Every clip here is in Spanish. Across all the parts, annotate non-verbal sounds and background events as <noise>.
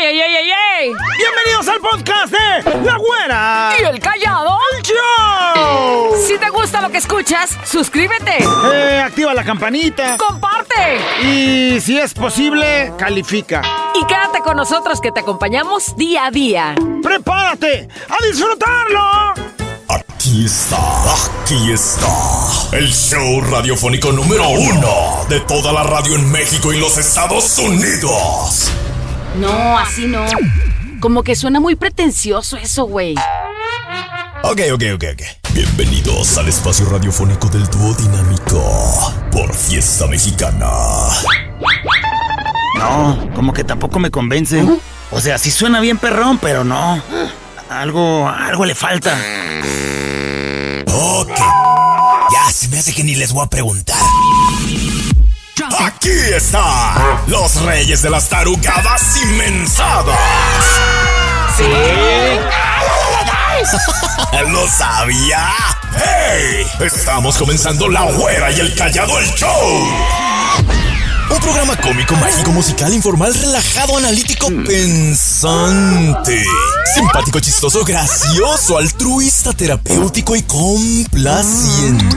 ¡Ey, ey, ey, ey, ey! Bienvenidos al podcast de La Güera. ¿Y el callado? ¡El show! Si te gusta lo que escuchas, suscríbete. Eh, activa la campanita. Comparte. Y si es posible, califica. Y quédate con nosotros que te acompañamos día a día. ¡Prepárate a disfrutarlo! Aquí está, aquí está. El show radiofónico número uno de toda la radio en México y los Estados Unidos. No, así no. Como que suena muy pretencioso eso, güey. Ok, ok, ok, ok. Bienvenidos al espacio radiofónico del dúo dinámico por Fiesta Mexicana. No, como que tampoco me convence. O sea, sí suena bien perrón, pero no. Algo, algo le falta. Ok. Ya se me hace que ni les voy a preguntar. Aquí está los reyes de las tarugadas inmensadas. Sí. <laughs> ¿Lo sabía? ¡Hey! Estamos comenzando La Güera y el Callado el Show. Un programa cómico, mágico, musical, informal, relajado, analítico, pensante. Simpático, chistoso, gracioso, altruista, terapéutico y complaciente.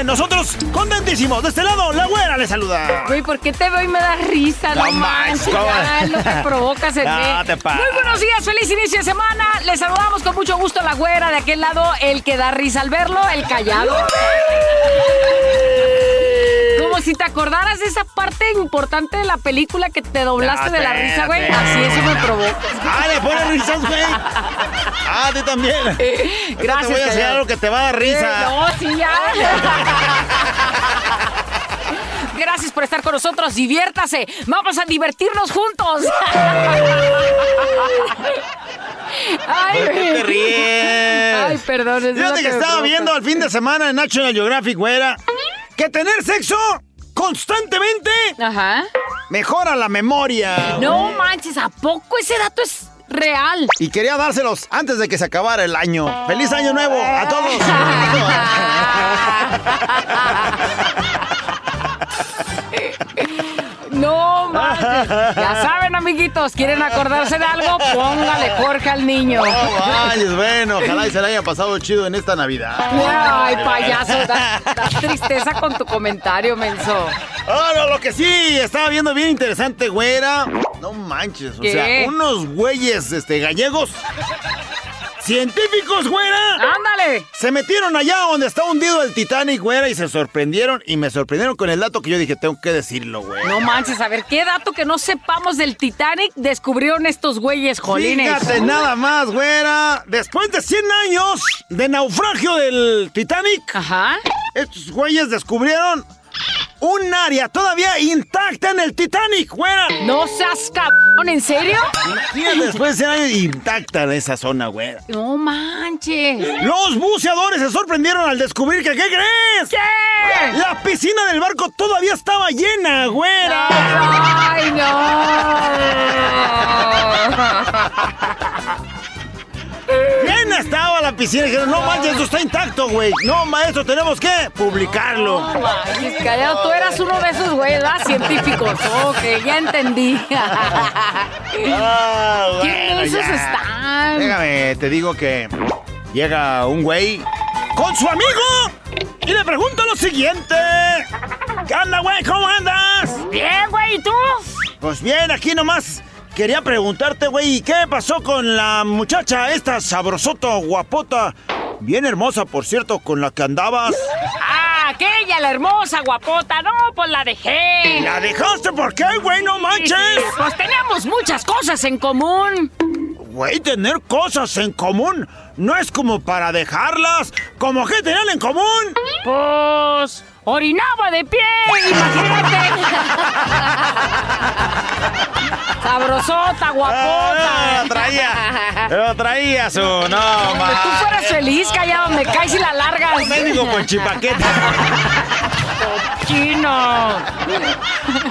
Bien. Nosotros contentísimos. De este lado, la güera le saluda. Güey, ¿por qué te veo y me da risa? No, No manches, ya lo que provocas en <laughs> No, te. Muy buenos días, feliz inicio de semana. Les saludamos con mucho gusto a la güera de aquel lado, el que da risa al verlo, el callado. Como si te acordaras de esa parte importante de la película que te doblaste Ya, de la risa, güey. espérate. Así eso me provoca. ¡Ah, le pone risas, güey! ¡Ah, a ti también! <laughs> Gracias, Te voy a enseñar callado. algo que te va a dar risa. Eh, no, sí, ya. <laughs> Gracias por estar con nosotros. Diviértase. Vamos a divertirnos juntos. Ay, ¿Por qué te ríes? Ay, perdón. lo Fíjate que estaba viendo al fin de semana en National Geographic, güera, que tener sexo constantemente Ajá. mejora la memoria. No manches, ¿a poco ese dato es real? Y quería dárselos antes de que se acabara el año. ¡Feliz año nuevo a todos! <laughs> No manches. <laughs> Ya saben, amiguitos, ¿quieren acordarse de algo? Póngale Jorge al niño. Ay, bueno, ojalá y se la haya pasado chido en esta Navidad. Ay, payaso, da, <laughs> da tristeza con tu comentario, menso. Ah, no, lo que sí estaba viendo bien interesante, güera. No manches, o sea, unos güeyes este, gallegos. Científicos, güera. ¡Ándale! Se metieron allá donde está hundido el Titanic, güera, y se sorprendieron. Y me sorprendieron con el dato que yo dije, tengo que decirlo, güey. No manches, a ver, ¿qué dato que no sepamos del Titanic descubrieron estos güeyes, jolines? Fíjate nada más, güera. Después de 100 años de naufragio del Titanic, Ajá. estos güeyes descubrieron un área todavía intacta en el Titanic, güera. No seas cabrón, ¿en serio? Imagínate, después de 100 años intacta en esa zona, güera. No manches. Los buceadores se sorprendieron al descubrir que, ¿qué crees? ¿Qué? La piscina del barco todavía estaba llena, güera. ¡Ay, no! <laughs> Estaba la piscina. Dijeron, no manches, esto está intacto, güey. No, maestro, tenemos que publicarlo. Manches, callado, tú eras uno de esos güeyes, ¿verdad? Científicos. Ok, ya entendí. ¿Qué bueno, mensos ya. están? Déjame, te digo que llega un güey con su amigo y le pregunta lo siguiente. ¿Qué onda, güey? ¿Cómo andas? Bien, güey, ¿y tú? Pues bien, aquí nomás quería preguntarte, güey, ¿y ¿qué pasó con la muchacha esta sabrosota, guapota, bien hermosa, por cierto, con la que andabas? Ah, aquella, la hermosa, guapota. No, pues la dejé. ¿La dejaste por qué, güey? No manches. Pues teníamos muchas cosas en común. Güey, tener cosas en común no es como para dejarlas. ¿Cómo que tenían en común? Pues orinaba de pie, imagínate. Sabrosota, guapota. Ah, traía, lo traía su, no, Donde tú fueras feliz, callado, me caes y la largas. Me digo con chipaquete. Chino.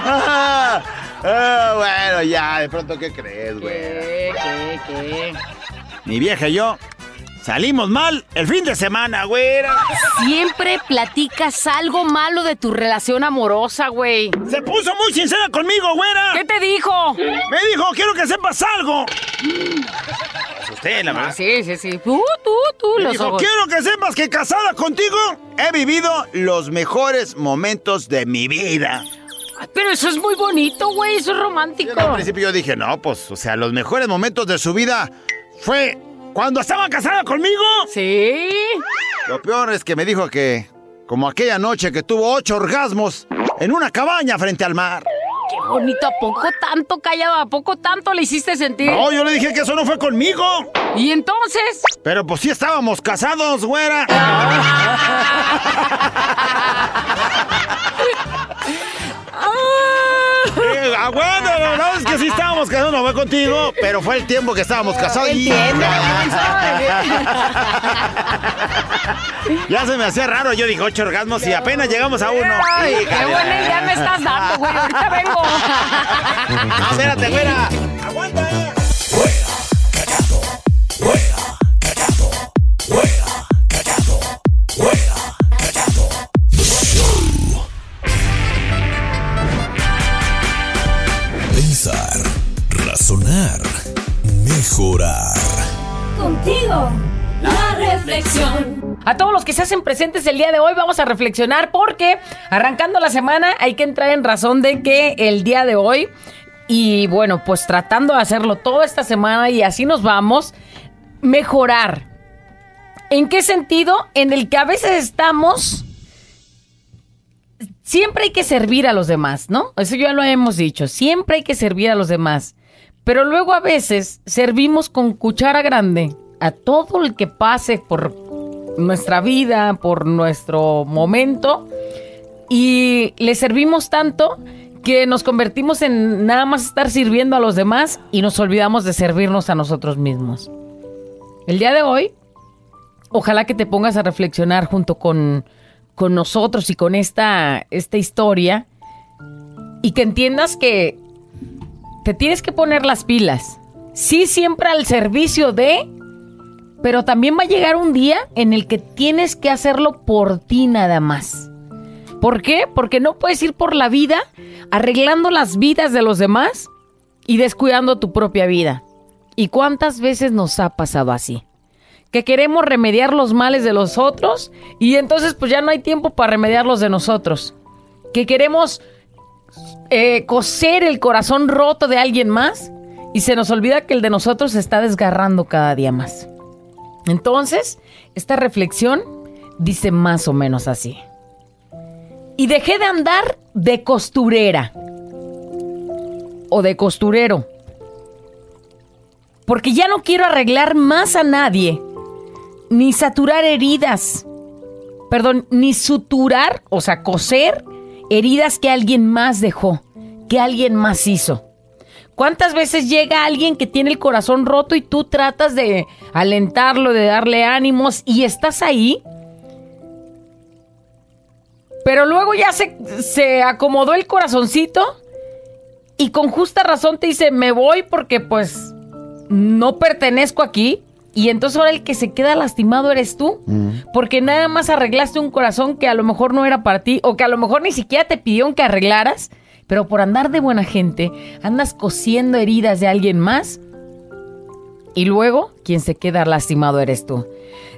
Ah, ah, bueno, ya, de pronto, ¿qué crees, güey? ¿Qué, qué, qué? Mi vieja y yo salimos mal el fin de semana, güera. Siempre platicas algo malo de tu relación amorosa, güey. Se puso muy sincera conmigo, güera. ¿Qué te dijo? Me dijo, quiero que sepas algo. Asusté, la verdad. Sí, sí, sí. Tú, tú, tú, Me los dijo, ojos. quiero que sepas que casada contigo he vivido los mejores momentos de mi vida. Ay, Pero eso es muy bonito, güey. Eso es romántico. Al principio yo dije, no, pues, o sea, los mejores momentos de su vida fue cuando estaba casada conmigo. Sí. Lo peor es que me dijo que, como aquella noche que tuvo ocho orgasmos en una cabaña frente al mar. Qué bonito. ¿A poco tanto, callado? ¿A poco tanto le hiciste sentir? No, yo le dije que eso no fue conmigo. ¿Y entonces? Pero pues sí estábamos casados, güera. <laughs> Eh, aguanta, la verdad es que sí estábamos casados, no fue contigo, pero fue el tiempo que estábamos casados. y- Entiende, Ya se me hacía raro, yo dije ocho orgasmos y apenas llegamos a uno. Ay, qué Híjale. buena idea me estás dando, güey. Ahorita vengo. Ah, espérate, güera. Aguanta. Pensar, mejorar. Contigo, la reflexión. A todos los que se hacen presentes el día de hoy vamos a reflexionar porque arrancando la semana hay que entrar en razón de que el día de hoy y bueno, pues tratando de hacerlo toda esta semana y así nos vamos, mejorar. ¿En qué sentido? En el que a veces estamos... Siempre hay que servir a los demás, ¿no? Eso ya lo hemos dicho. Siempre hay que servir a los demás. Pero luego a veces servimos con cuchara grande a todo el que pase por nuestra vida, por nuestro momento. Y le servimos tanto que nos convertimos en nada más estar sirviendo a los demás y nos olvidamos de servirnos a nosotros mismos. El día de hoy, ojalá que te pongas a reflexionar junto con, con nosotros y con esta, esta historia y que entiendas que te tienes que poner las pilas. Sí, siempre al servicio de, pero también va a llegar un día en el que tienes que hacerlo por ti nada más. ¿Por qué? Porque no puedes ir por la vida arreglando las vidas de los demás y descuidando tu propia vida. ¿Y cuántas veces nos ha pasado así? Que queremos remediar los males de los otros y entonces pues ya no hay tiempo para remediar los de nosotros. Que queremos eh, coser el corazón roto de alguien más y se nos olvida que el de nosotros se está desgarrando cada día más. Entonces, esta reflexión dice más o menos así. Y dejé de andar de costurera o de costurero. Porque ya no quiero arreglar más a nadie, ni saturar heridas. Perdón, ni suturar, o sea, coser heridas que alguien más dejó, que alguien más hizo. ¿Cuántas veces llega alguien que tiene el corazón roto y tú tratas de alentarlo, de darle ánimos y estás ahí? Pero luego ya se, se acomodó el corazoncito y con justa razón te dice, me voy porque pues no pertenezco aquí. Y entonces ahora el que se queda lastimado eres tú. Porque nada más arreglaste un corazón que a lo mejor no era para ti o que a lo mejor ni siquiera te pidieron que arreglaras. Pero por andar de buena gente, andas cosiendo heridas de alguien más. Y luego, quien se queda lastimado eres tú.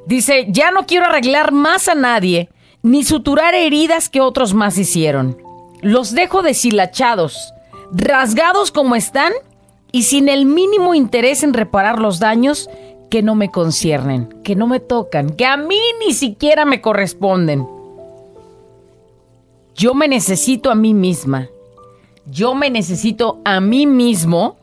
Dice, ya no quiero arreglar más a nadie, ni suturar heridas que otros más hicieron. Los dejo deshilachados, rasgados como están y sin el mínimo interés en reparar los daños que no me conciernen, que no me tocan, que a mí ni siquiera me corresponden. yo me necesito a mí misma. Yo me necesito a mí mismo.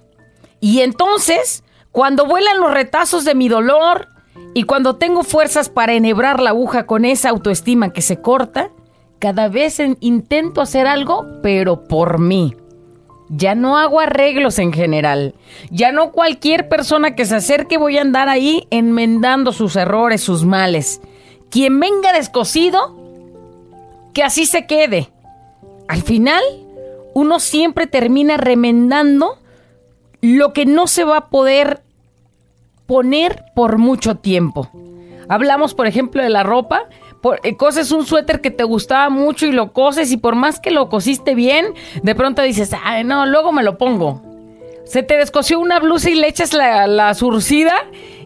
Y entonces, cuando vuelan los retazos de mi dolor y cuando tengo fuerzas para enhebrar la aguja con esa autoestima que se corta, cada vez en- intento hacer algo, pero por mí. Ya no hago arreglos en general. Ya no cualquier persona que se acerque voy a andar ahí enmendando sus errores, sus males. Quien venga descosido, que así se quede. Al final, uno siempre termina remendando lo que no se va a poder poner por mucho tiempo. Hablamos, por ejemplo, de la ropa. Por, eh, coses un suéter que te gustaba mucho y lo coses y por más que lo cosiste bien, de pronto dices, ay, no, luego me lo pongo. Se te descosió una blusa y le echas la, la surcida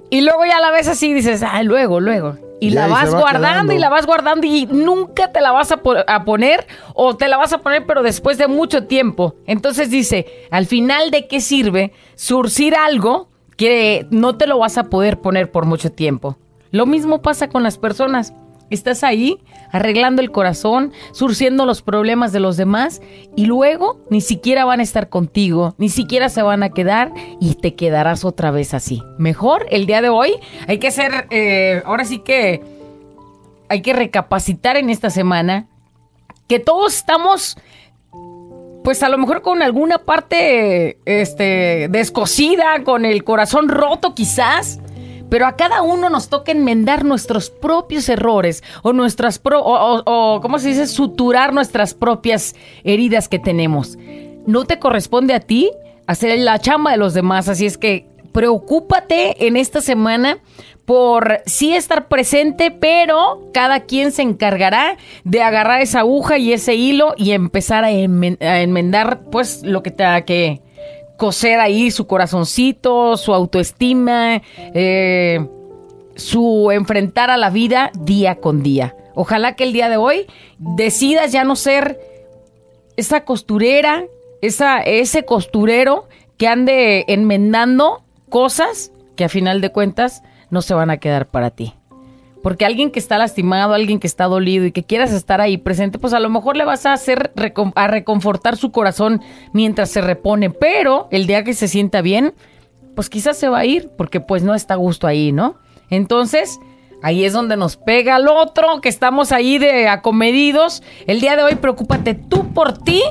y luego ya la ves así y dices, ay, luego, luego. Y la vas va guardando quedando. y la vas guardando y nunca te la vas a, po- a poner o te la vas a poner pero después de mucho tiempo. Entonces dice, al final de qué sirve surcir algo que no te lo vas a poder poner por mucho tiempo. Lo mismo pasa con las personas. Estás ahí arreglando el corazón, surciendo los problemas de los demás y luego ni siquiera van a estar contigo, ni siquiera se van a quedar y te quedarás otra vez así. Mejor el día de hoy hay que ser, eh, ahora sí que hay que recapacitar en esta semana que todos estamos pues a lo mejor con alguna parte este descosida, con el corazón roto quizás, pero a cada uno nos toca enmendar nuestros propios errores o nuestras pro- o, ¿cómo se dice? suturar nuestras propias heridas que tenemos. No te corresponde a ti hacer la chamba de los demás, así es que preocúpate en esta semana por sí estar presente, pero cada quien se encargará de agarrar esa aguja y ese hilo y empezar a enmendar pues lo que tenga que coser ahí su corazoncito, su autoestima, eh, su enfrentar a la vida día con día. Ojalá que el día de hoy decidas ya no ser esa costurera, esa, ese costurero que ande enmendando cosas que a final de cuentas no se van a quedar para ti. Porque alguien que está lastimado, alguien que está dolido y que quieras estar ahí presente, pues a lo mejor le vas a hacer a reconfortar su corazón mientras se repone, pero el día que se sienta bien, pues quizás se va a ir porque pues no está a gusto ahí, ¿no? Entonces, ahí es donde nos pega el otro, que estamos ahí de acomedidos. El día de hoy preocúpate tú por ti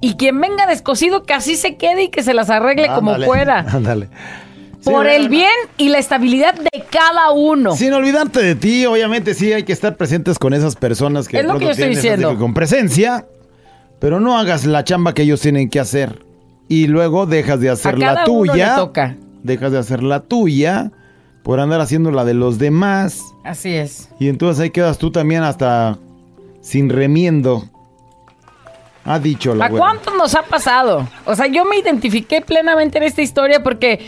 y quien venga descosido que así se quede y que se las arregle como pueda. <laughs> Ándale. Por el bien y la estabilidad de cada uno. Sin olvidarte de ti, obviamente sí hay que estar presentes con esas personas que Es de lo que pronto yo estoy tienen esas diciendo. con presencia, pero no hagas la chamba que ellos tienen que hacer y luego dejas de hacer la cada uno tuya. le toca. Dejas de hacer la tuya por andar haciendo la de los demás Así es. y entonces ahí quedas tú también hasta sin remiendo. Ha dicho la ¿A güera. cuántos nos ha pasado? O sea, yo me identifiqué plenamente en esta historia porque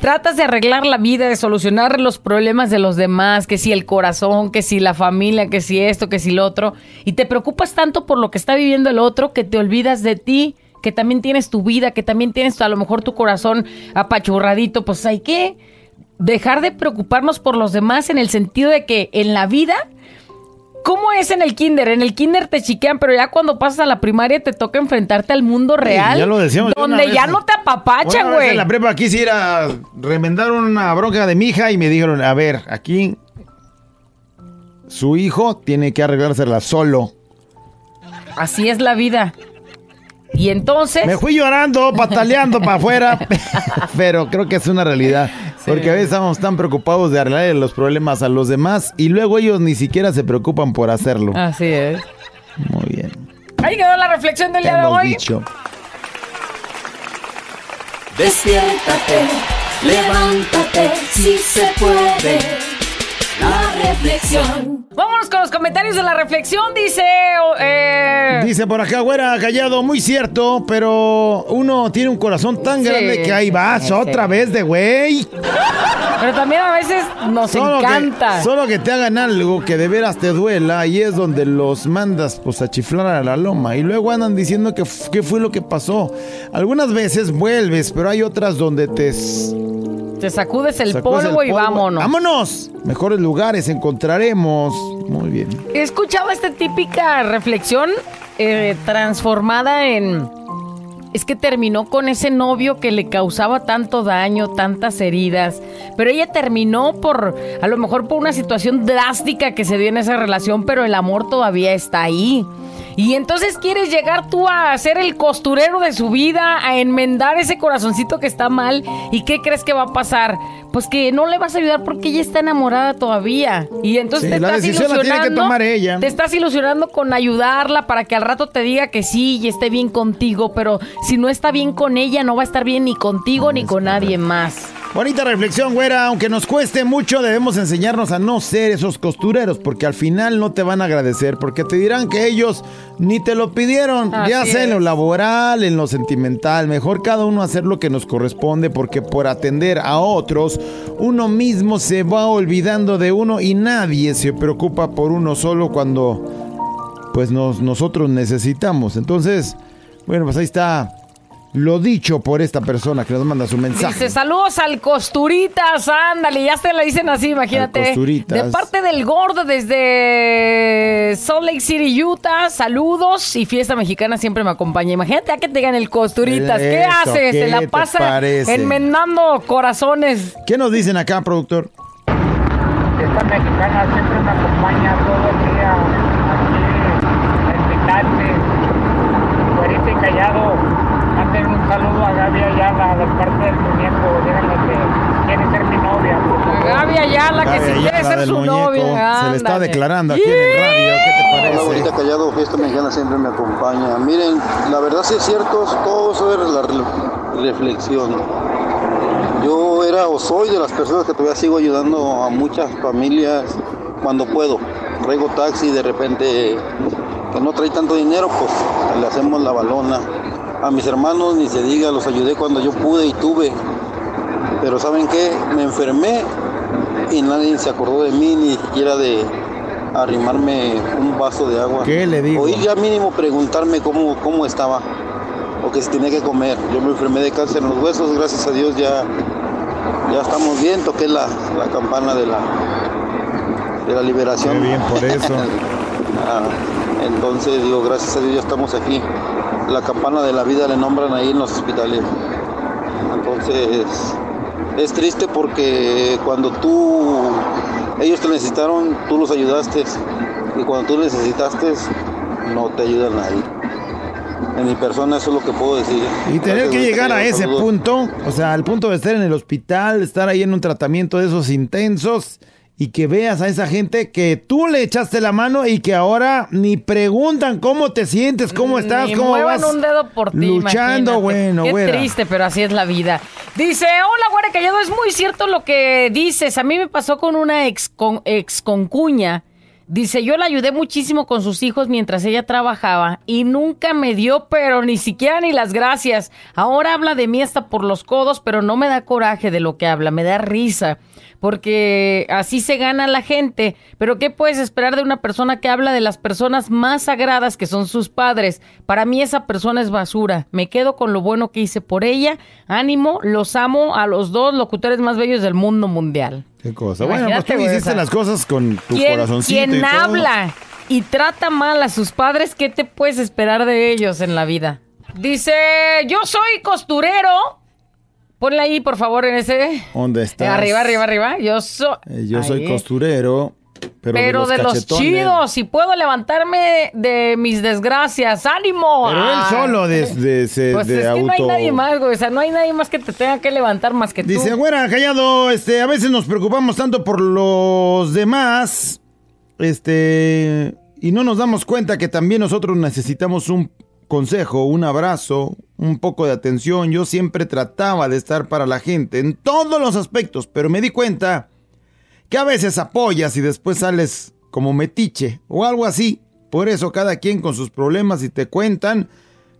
tratas de arreglar la vida, de solucionar los problemas de los demás, que si el corazón, que si la familia, que si esto, que si lo otro, y te preocupas tanto por lo que está viviendo el otro que te olvidas de ti, que también tienes tu vida, que también tienes a lo mejor tu corazón apachurradito, pues hay que dejar de preocuparnos por los demás en el sentido de que en la vida ¿Cómo es en el kinder? En el kinder te chiquean, pero ya cuando pasas a la primaria te toca enfrentarte al mundo real. ya lo decíamos Donde vez. ya no te apapachan, güey. En la prepa quise ir a remendar una bronca de mi hija y me dijeron, a ver, aquí su hijo tiene que arreglársela solo. Así es la vida. Y entonces... Me fui llorando, pataleando para afuera, <laughs> pero creo que es una realidad. Porque a veces estamos tan preocupados de arreglar los problemas a los demás y luego ellos ni siquiera se preocupan por hacerlo. Así es. Muy bien. Ahí quedó la reflexión del Te día de hemos hoy. dicho. Despiértate, levántate, si se puede. Reflexión. Vámonos con los comentarios de la reflexión, dice... eh, Dice por acá, güera, callado, muy cierto, pero uno tiene un corazón tan Sí, grande que ahí vas sí, otra sí. vez de güey. Pero también a veces nos encanta. Que, solo que te hagan algo que de veras te duela y es donde los mandas pues a chiflar a la loma y luego andan diciendo que qué fue lo que pasó. Algunas veces vuelves, pero hay otras donde te Te sacudes el sacudes polvo el y vámonos. ¡Vámonos! Mejores lugares encontraremos. Muy bien. He escuchado esta típica reflexión eh, transformada en... Es que terminó con ese novio que le causaba tanto daño, tantas heridas. Pero ella terminó por, a lo mejor por una situación drástica que se dio en esa relación, pero el amor todavía está ahí. Y entonces quieres llegar tú a ser el costurero de su vida, a enmendar ese corazoncito que está mal. ¿Y qué crees que va a pasar? Pues que no le vas a ayudar porque ella está enamorada todavía. Y entonces Sí, te la estás decisión la tiene que ilusionando. tomar ella. Te estás ilusionando con ayudarla para que al rato te diga que sí y esté bien contigo. Pero si no está bien con ella, no va a estar bien ni contigo ni con nadie más. Bonita reflexión, güera. Aunque nos cueste mucho, debemos enseñarnos a no ser esos costureros, porque al final no te van a agradecer, porque te dirán que ellos ni te lo pidieron, ya sea en lo laboral, en lo sentimental. Mejor cada uno hacer lo que nos corresponde, porque por atender a otros, uno mismo se va olvidando de uno y nadie se preocupa por uno solo cuando pues nos, nosotros necesitamos. Entonces, bueno, pues ahí está lo dicho por esta persona que nos manda su mensaje. Dice, saludos al Costuritas, ándale, ya te lo dicen así, imagínate. Al Costuritas. De parte del gordo desde Salt Lake City, Utah, saludos y fiesta mexicana siempre me acompaña. Imagínate a que te digan el Costuritas, ¿qué Eso, haces? ¿qué Se la pasa parece? enmendando corazones. ¿Qué nos dicen acá, productor? Esta mexicana siempre me acompaña todo el día aquí en Picante, Güerita y Callado. Manden un saludo a Ayala de parte del muñeco. Díganle que quiere ser mi novia. por favor. Gaby Ayala, que si quiere ser su muñeco. novia. Se le está declarando aquí en el radio. ¿Qué te Hola, bonita callado, fiesta mexicana siempre me acompaña. Miren, la verdad sí es cierto, todo eso es la re- reflexión. Yo era o soy de las personas que todavía sigo ayudando a muchas familias cuando puedo. Traigo taxi de repente que no trae tanto dinero, pues le hacemos la balona. A mis hermanos ni se diga, los ayudé cuando yo pude y tuve. Pero ¿saben qué? Me enfermé y nadie se acordó de mí, ni siquiera de arrimarme un vaso de agua. ¿Qué le digo? O ir ya mínimo preguntarme cómo, cómo estaba o que si tenía que comer. Yo me enfermé de cáncer en los huesos, gracias a Dios ya, ya estamos bien, toqué la, la campana de la, de la liberación. Bien por eso. <laughs> Ah, entonces digo, gracias a Dios ya estamos aquí. La campana de la vida le nombran ahí en los hospitales. Entonces es triste porque cuando tú, ellos te necesitaron, tú los ayudaste. Y cuando tú necesitaste, no te ayuda nadie. En mi persona eso es lo que puedo decir. Y tener Gracias, que llegar a Saludos. ese punto, o sea, al punto de estar en el hospital, estar ahí en un tratamiento de esos intensos y que veas a esa gente que tú le echaste la mano y que ahora ni preguntan cómo te sientes, cómo estás, Ni cómo muevan vas un dedo por ti, luchando, imagínate. bueno, Qué güera. triste, pero así es la vida. Dice, hola, güera callado, es muy cierto lo que dices. A mí me pasó con una ex, con, ex concuña. Dice, yo la ayudé muchísimo con sus hijos mientras ella trabajaba y nunca me dio, pero ni siquiera ni las gracias. Ahora habla de mí hasta por los codos, pero no me da coraje de lo que habla, me da risa, porque así se gana la gente. Pero ¿qué puedes esperar de una persona que habla de las personas más sagradas que son sus padres? Para mí esa persona es basura. Me quedo con lo bueno que hice por ella. Ánimo, los amo a los dos locutores más bellos del mundo mundial. Qué cosa. Bueno, pues tú hiciste las cosas con tu ¿Quién, corazoncito quien habla y trata mal a sus padres, ¿qué te puedes esperar de ellos en la vida? Dice, yo soy costurero. Ponle ahí, por favor, en ese. ¿Dónde Eh, estás? Arriba, arriba, arriba. Yo, soy Eh, yo soy costurero, pero, Pero de los, chidos, si puedo levantarme de mis desgracias, ánimo. Pero él Ah. solo de, de, <laughs> Pues de es que auto. no hay nadie más, güey. O sea, no hay nadie más que te tenga que levantar más que Dice, tú. güera, callado, este, a veces nos preocupamos tanto por los demás, este, y no nos damos cuenta que también nosotros necesitamos un consejo, un abrazo, un poco de atención. Yo siempre trataba de estar para la gente en todos los aspectos, pero me di cuenta que a veces apoyas y después sales como metiche o algo así. Por eso cada quien con sus problemas y te cuentan,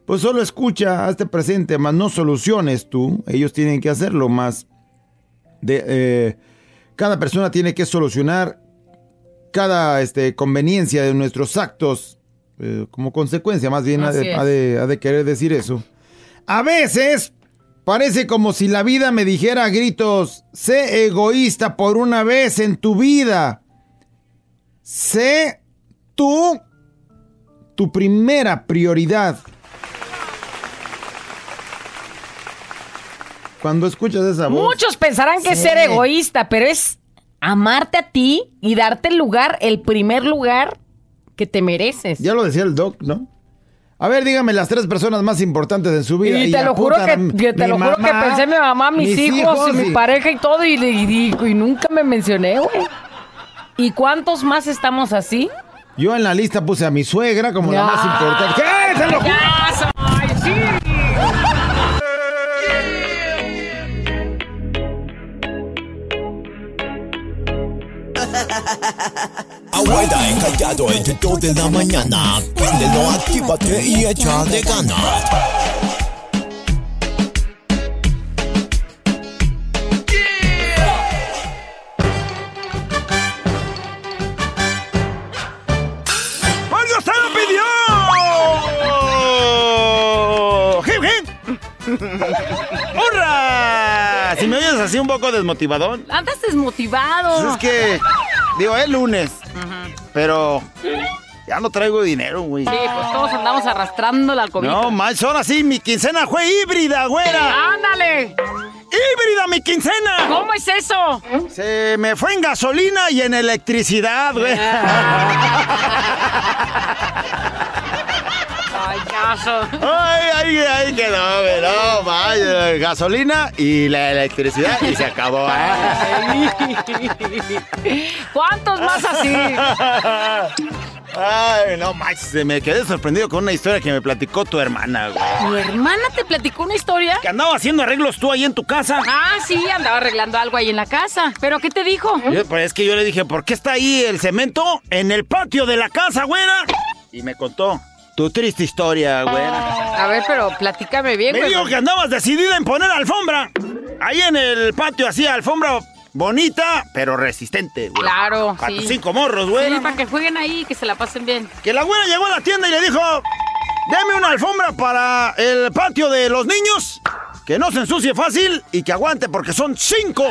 pues solo escucha, hazte presente, más no soluciones tú. Ellos tienen que hacerlo más. De, eh, cada persona tiene que solucionar cada este, conveniencia de nuestros actos eh, como consecuencia, más bien ha de, es. ha de- ha de querer decir eso. A veces parece como si la vida me dijera a gritos, sé egoísta por una vez en tu vida. Sé tú tu primera prioridad. Cuando escuchas esa voz. Muchos pensarán que es Sí. ser egoísta, pero es amarte a ti y darte el lugar, el primer lugar que te mereces. Ya lo decía el doc, ¿no? A ver, dígame las tres personas más importantes en su vida. Y te lo juro que, te lo juro que pensé en mi mamá, mis, hijos, y mi pareja y todo, y, y- y- y nunca me mencioné, güey. ¿Y cuántos más estamos así? Yo en la lista puse a mi suegra como la Ya. más importante. ¿Qué? Te lo juro. ¡Ay, sí! <laughs> Abuela encallado entre dos de la mañana. Préndelo, actívate y échale ganas. <laughs> ¡Hurra! Si me oyes así un poco desmotivadón. Andas desmotivado. Pues es que, digo, es lunes. Pero ya no traigo dinero, güey. Sí, pues todos andamos arrastrando la comida. No, manches, ahora sí, mi quincena fue híbrida, güera. ¡Ándale! ¡Híbrida mi quincena! ¿Cómo es eso? Se me fue en gasolina y en electricidad, güey. <laughs> Payaso. Ay, ay, ay, quedó, güey. No, vaya, gasolina y la electricidad y se acabó, ¿eh? ¿Cuántos más así? Ay, no manches, me quedé sorprendido con una historia que me platicó tu hermana, güey. ¿Mi hermana te platicó una historia? Que andaba haciendo arreglos tú ahí en tu casa. Ah, sí, andaba arreglando algo ahí en la casa. ¿Pero qué te dijo? Yo, pues es que yo le dije, ¿por qué está ahí el cemento en el patio de la casa, güera? Y me contó tu triste historia, güera. A ver, pero platícame bien, Me güey. dijo que andabas decidida en poner alfombra. Ahí en el patio, así, alfombra bonita, pero resistente, güey. Claro, Para tus cinco morros, güey. Sí, para que jueguen ahí, que se la pasen bien. Que la güera llegó a la tienda y le dijo, deme una alfombra para el patio de los niños, que no se ensucie fácil y que aguante porque son cinco.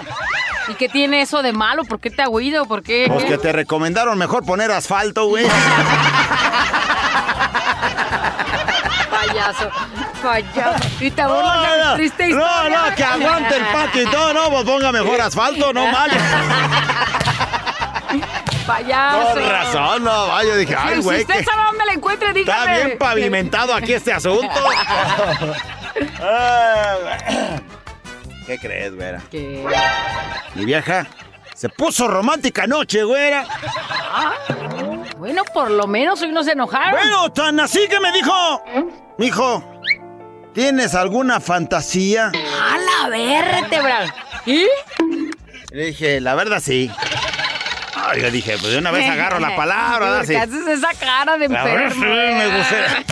¿Y qué tiene eso de malo? ¿Por qué te ha oído? ¿Por qué? Pues que te recomendaron mejor poner asfalto, güey. <laughs> Payaso, payaso. Y te burlas triste no, historia. no, que aguante el patio y todo, no, pues ponga mejor asfalto, no mal. <laughs> Payaso. Con razón, no, vaya, dije, ay, si güey, usted que sabe dónde la encuentre, dígame. está bien pavimentado aquí este asunto. <laughs> Ah. ¿Qué crees, güera? ¿Qué? Mi vieja se puso romántica anoche, güera. Bueno, por lo menos hoy no se enojaron. Bueno, tan así que me dijo, mijo, ¿tienes alguna fantasía? A la vértebra. ¿Y? Le dije, la verdad sí. Ay, yo dije, pues de una vez agarro la <laughs> palabra, ¿verdad? ¿Por Sí. qué haces esa cara de enfermo? sí, me gustaría.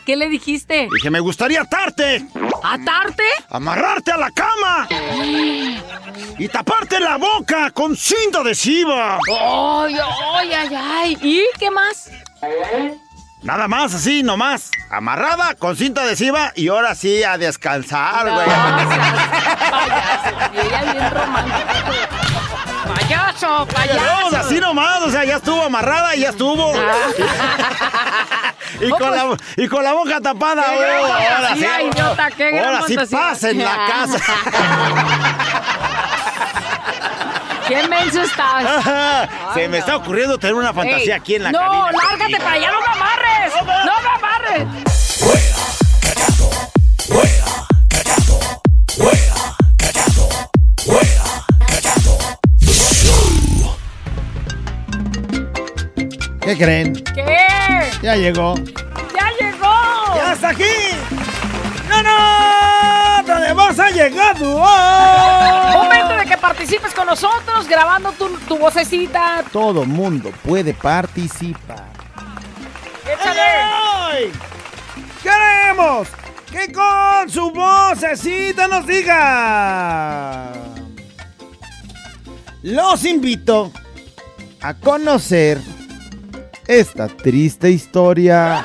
<laughs> ¿Qué le dijiste? Dije, me gustaría atarte, ¿Atarte? amarrarte a la cama <gasps> y taparte la boca con cinta adhesiva. ¡Ay, ay, ay, ay! ¿Y qué más? Nada más, así, nomás. Amarrada con cinta adhesiva y ahora sí a descansar, güey. Ella <laughs> bien romántica. Payaso, No, payaso. así nomás, o sea, ya estuvo amarrada y ya estuvo. <laughs> y, con la, y con la boca tapada, güey. gran Ahora sí, fantasía, idiota, qué gran ahora sí pasa en la casa. <laughs> ¡Qué menso estás! <laughs> Se me está ocurriendo tener una fantasía Ey, aquí en la no, cabina. lárgate para allá, no me amarres. No me amarres. ¿Qué creen? ¿Qué? Ya llegó. ¡Ya llegó! ¡Ya está aquí! ¡No, no! ¿Dónde vas a llegar tú? ¡Oh! Momento de que participes con nosotros grabando tu, tu vocecita. Todo mundo puede participar. Échale. ¡Ay! ¡Queremos que con su vocecita nos diga! Los invito a conocer esta triste historia.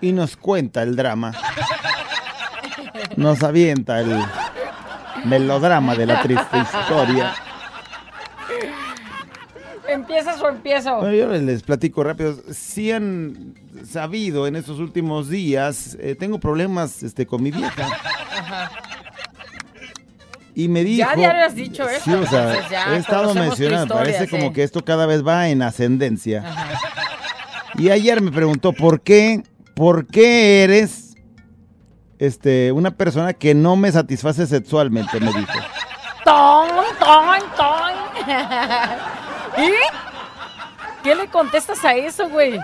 Y nos cuenta el drama. Nos avienta el melodrama de la triste historia. o empiezo? Bueno, yo les platico rápido. Si han sabido en estos últimos días, eh, tengo problemas este, con mi vieja. Y me dijo... Ya diario has dicho eso, Sí, o sea, entonces ya he estado mencionando. Parece como que esto cada vez va en ascendencia. Y ayer me preguntó, ¿por qué? ¿Por qué eres este, una persona que no me satisface sexualmente? Me dijo. ¡Ton, ton, ton! ¿Y? ¿Qué le contestas a eso, güey?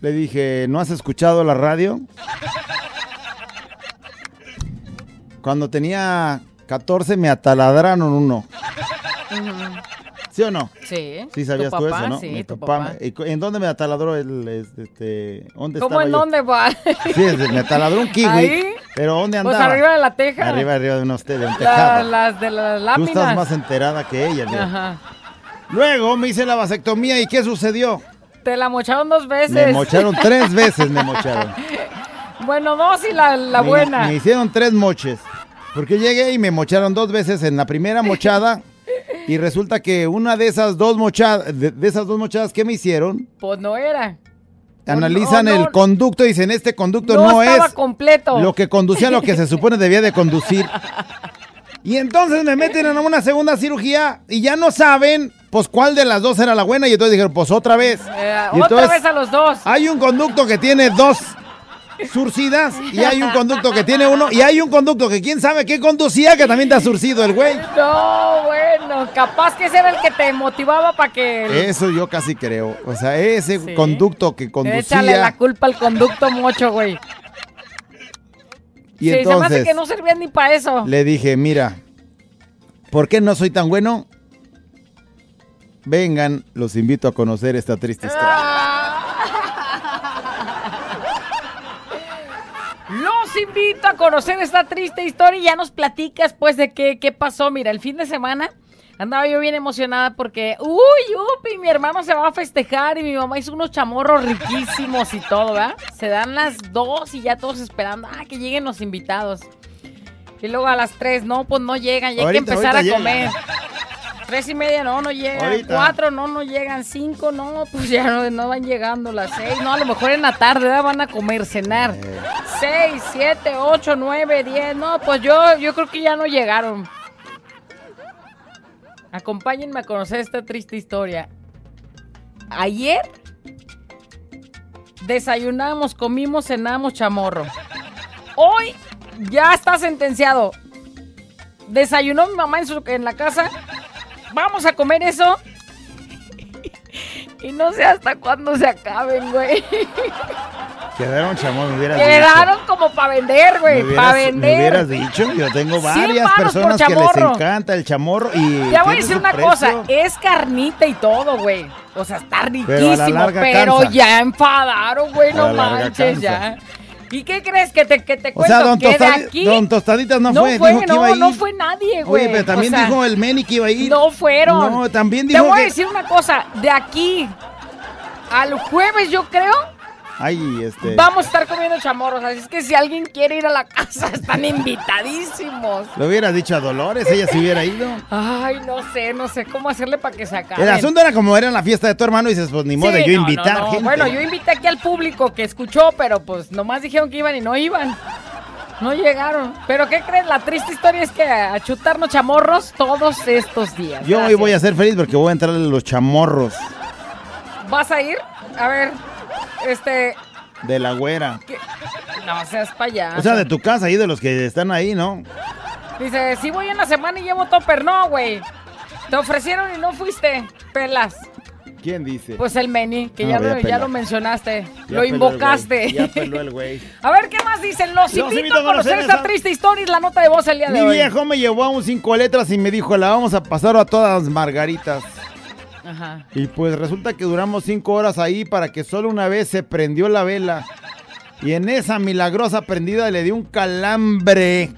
Le dije, ¿no has escuchado la radio? Cuando tenía 14 me ataladraron uno. ¿Sí o no? Sí. Sí, sabías ¿Tu tú eso, ¿no? Sí, Mi tu papá. papá. ¿Y cu- ¿En dónde me ataladró el, este, dónde ¿Cómo en yo? dónde va? Sí, me ataladró un kiwi. Ahí. Pero ¿dónde Pues andaba? arriba de la teja. Arriba, arriba de, unos, de un La- las de las Tú láminas. estás más enterada que ella. mira. Ajá. Luego me hice la vasectomía y ¿qué sucedió? Te la mocharon dos veces. Me mocharon tres veces, me mocharon. <laughs> Bueno, dos y la, la Me- buena. Me hicieron tres moches. Porque llegué y me mocharon dos veces en la primera mochada. Y resulta que una de esas dos mochadas, de, de esas dos mochadas que me hicieron, Pues no era. analizan no, no. el conducto y dicen, este conducto No, no, estaba es completo. lo que conducía a lo que se supone debía de conducir. Y entonces me meten en una segunda cirugía y ya no saben, pues cuál de las dos era la buena. Y entonces dijeron, pues otra vez. Eh, Y otra entonces- vez a los dos. Hay un conducto que tiene dos surcidas y hay un conducto que tiene uno y hay un conducto que quién sabe qué conducía que también está surcido el güey. No, bueno, capaz que ese era el que te motivaba para que... Eso yo casi creo. O sea, ese Sí. conducto que Échale conducía la culpa al conducto mocho, güey. y sí, se me hace entonces que no servía ni para eso. le dije, mira, ¿por qué no soy tan bueno? Vengan, los invito a conocer esta triste historia. Los invito a conocer esta triste historia y ya nos platicas pues de qué, qué pasó. Mira, el fin de semana andaba yo bien emocionada porque, uy, upi, mi hermano se va a festejar y mi mamá hizo unos chamorros riquísimos y todo, ¿verdad? Se dan las dos y ya todos esperando, ah, que lleguen los invitados. Y luego a las tres, no, pues no llegan, ya hay Ahorita, que empezar a comer. Tres y media, no, no llegan. Ahorita. Cuatro, no, no llegan. Cinco, no, pues ya no, no van llegando. Las seis, no, a lo mejor en la tarde ¿verdad? van a comer, cenar. Eh. Seis, siete, ocho, nueve, diez. No, pues yo, yo creo que ya no llegaron. Acompáñenme a conocer esta triste historia. Ayer desayunamos, comimos, cenamos chamorro. Hoy ya está sentenciado. Desayunó mi mamá en, su, en la casa. Vamos a comer eso. Y no sé hasta cuándo se acaben, güey. Quedaron chamón, me hubieras Quedaron como para vender, güey. Para hubieras- Me vender. hubieras dicho, yo tengo varias personas que les encanta el chamorro y Te voy a decir una precio. cosa, es carnita y todo, güey. O sea, está Pero a riquísimo, la larga pero, cansa. ya enfadaron, güey, no manches, cansa. ya. ¿Y qué crees que te, que te O cuento? sea, don, que de aquí don Tostaditas no, no fue, fue, dijo que no, iba no fue nadie, güey. Oye, pero también O sea, dijo el Meni que iba a ir. No fueron. No, también Te dijo voy que... a decir una cosa, de aquí al jueves yo creo Ay, este... vamos a estar comiendo chamorros, así es que si alguien quiere ir a la casa <laughs> están invitadísimos. Lo hubieras dicho a Dolores, ella se hubiera ido. Ay, no sé, no sé cómo hacerle para que se acabe. El asunto era como era en la fiesta de tu hermano y dices, pues ni modo de yo invitar gente. Bueno, yo invité aquí al público que escuchó, pero pues nomás dijeron que iban y no iban. No llegaron. Pero ¿qué crees? La triste historia es que a chutarnos chamorros todos estos días. Yo hoy voy a ser feliz porque voy a entrar en los chamorros ¿Vas a ir? A ver, este... de la güera. ¿qué? No seas payaso. O sea, de tu casa ahí, de los que están ahí, ¿no? Dice, si voy en la semana y llevo topper. No, güey. Te ofrecieron y no fuiste. Pelas. ¿Quién dice? Pues el Meni, que No, ya, lo, ya peló. lo mencionaste. Ya lo invocaste. Ya peló el güey. <laughs> A ver, ¿qué más dicen? Los, Los invito, a conocer esta triste historia y la nota de voz el día de Mi hoy. viejo me llevó a un cinco letras y me dijo, la vamos a pasar a todas margaritas. Ajá. Y pues resulta que duramos cinco horas ahí para que solo una vez se prendió la vela. Y en esa milagrosa prendida le dio un calambre.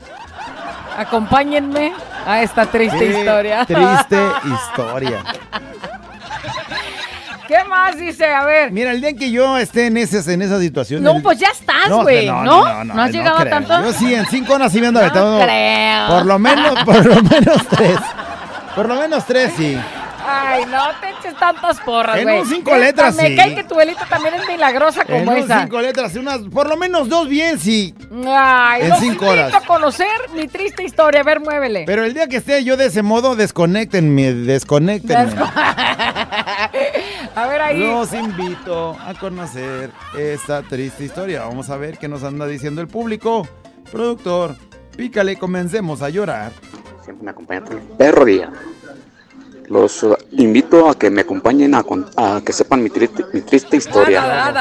Acompáñenme a esta triste Qué historia. <laughs> Triste historia. ¿Qué más dice? A ver. Mira, el día en que yo esté en, ese, en esa situación. No, el- pues ya estás, güey. no, No, no, no, no, has llegado a creo. tanto? Yo sí, en cinco horas sí me ando aventando. creo. Por lo menos, por lo menos tres. Por lo menos tres, sí. Ay, no te eches tantas porras, En güey. un cinco letras, Me sí. cae que tu velita también es milagrosa En como un esa. cinco letras, unas, por lo menos dos bien, sí. Ay, En los cinco invito horas. a conocer mi triste historia. A ver, muévele. Pero el día que esté yo de ese modo, desconectenme, desconectenme. <laughs> A ver ahí. Los invito a conocer esta triste historia. Vamos a ver qué nos anda diciendo el público. Productor, pícale, comencemos a llorar. Siempre me acompaña todo el perro día. Los uh, invito a que me acompañen a, que sepan mi triste, mi triste historia.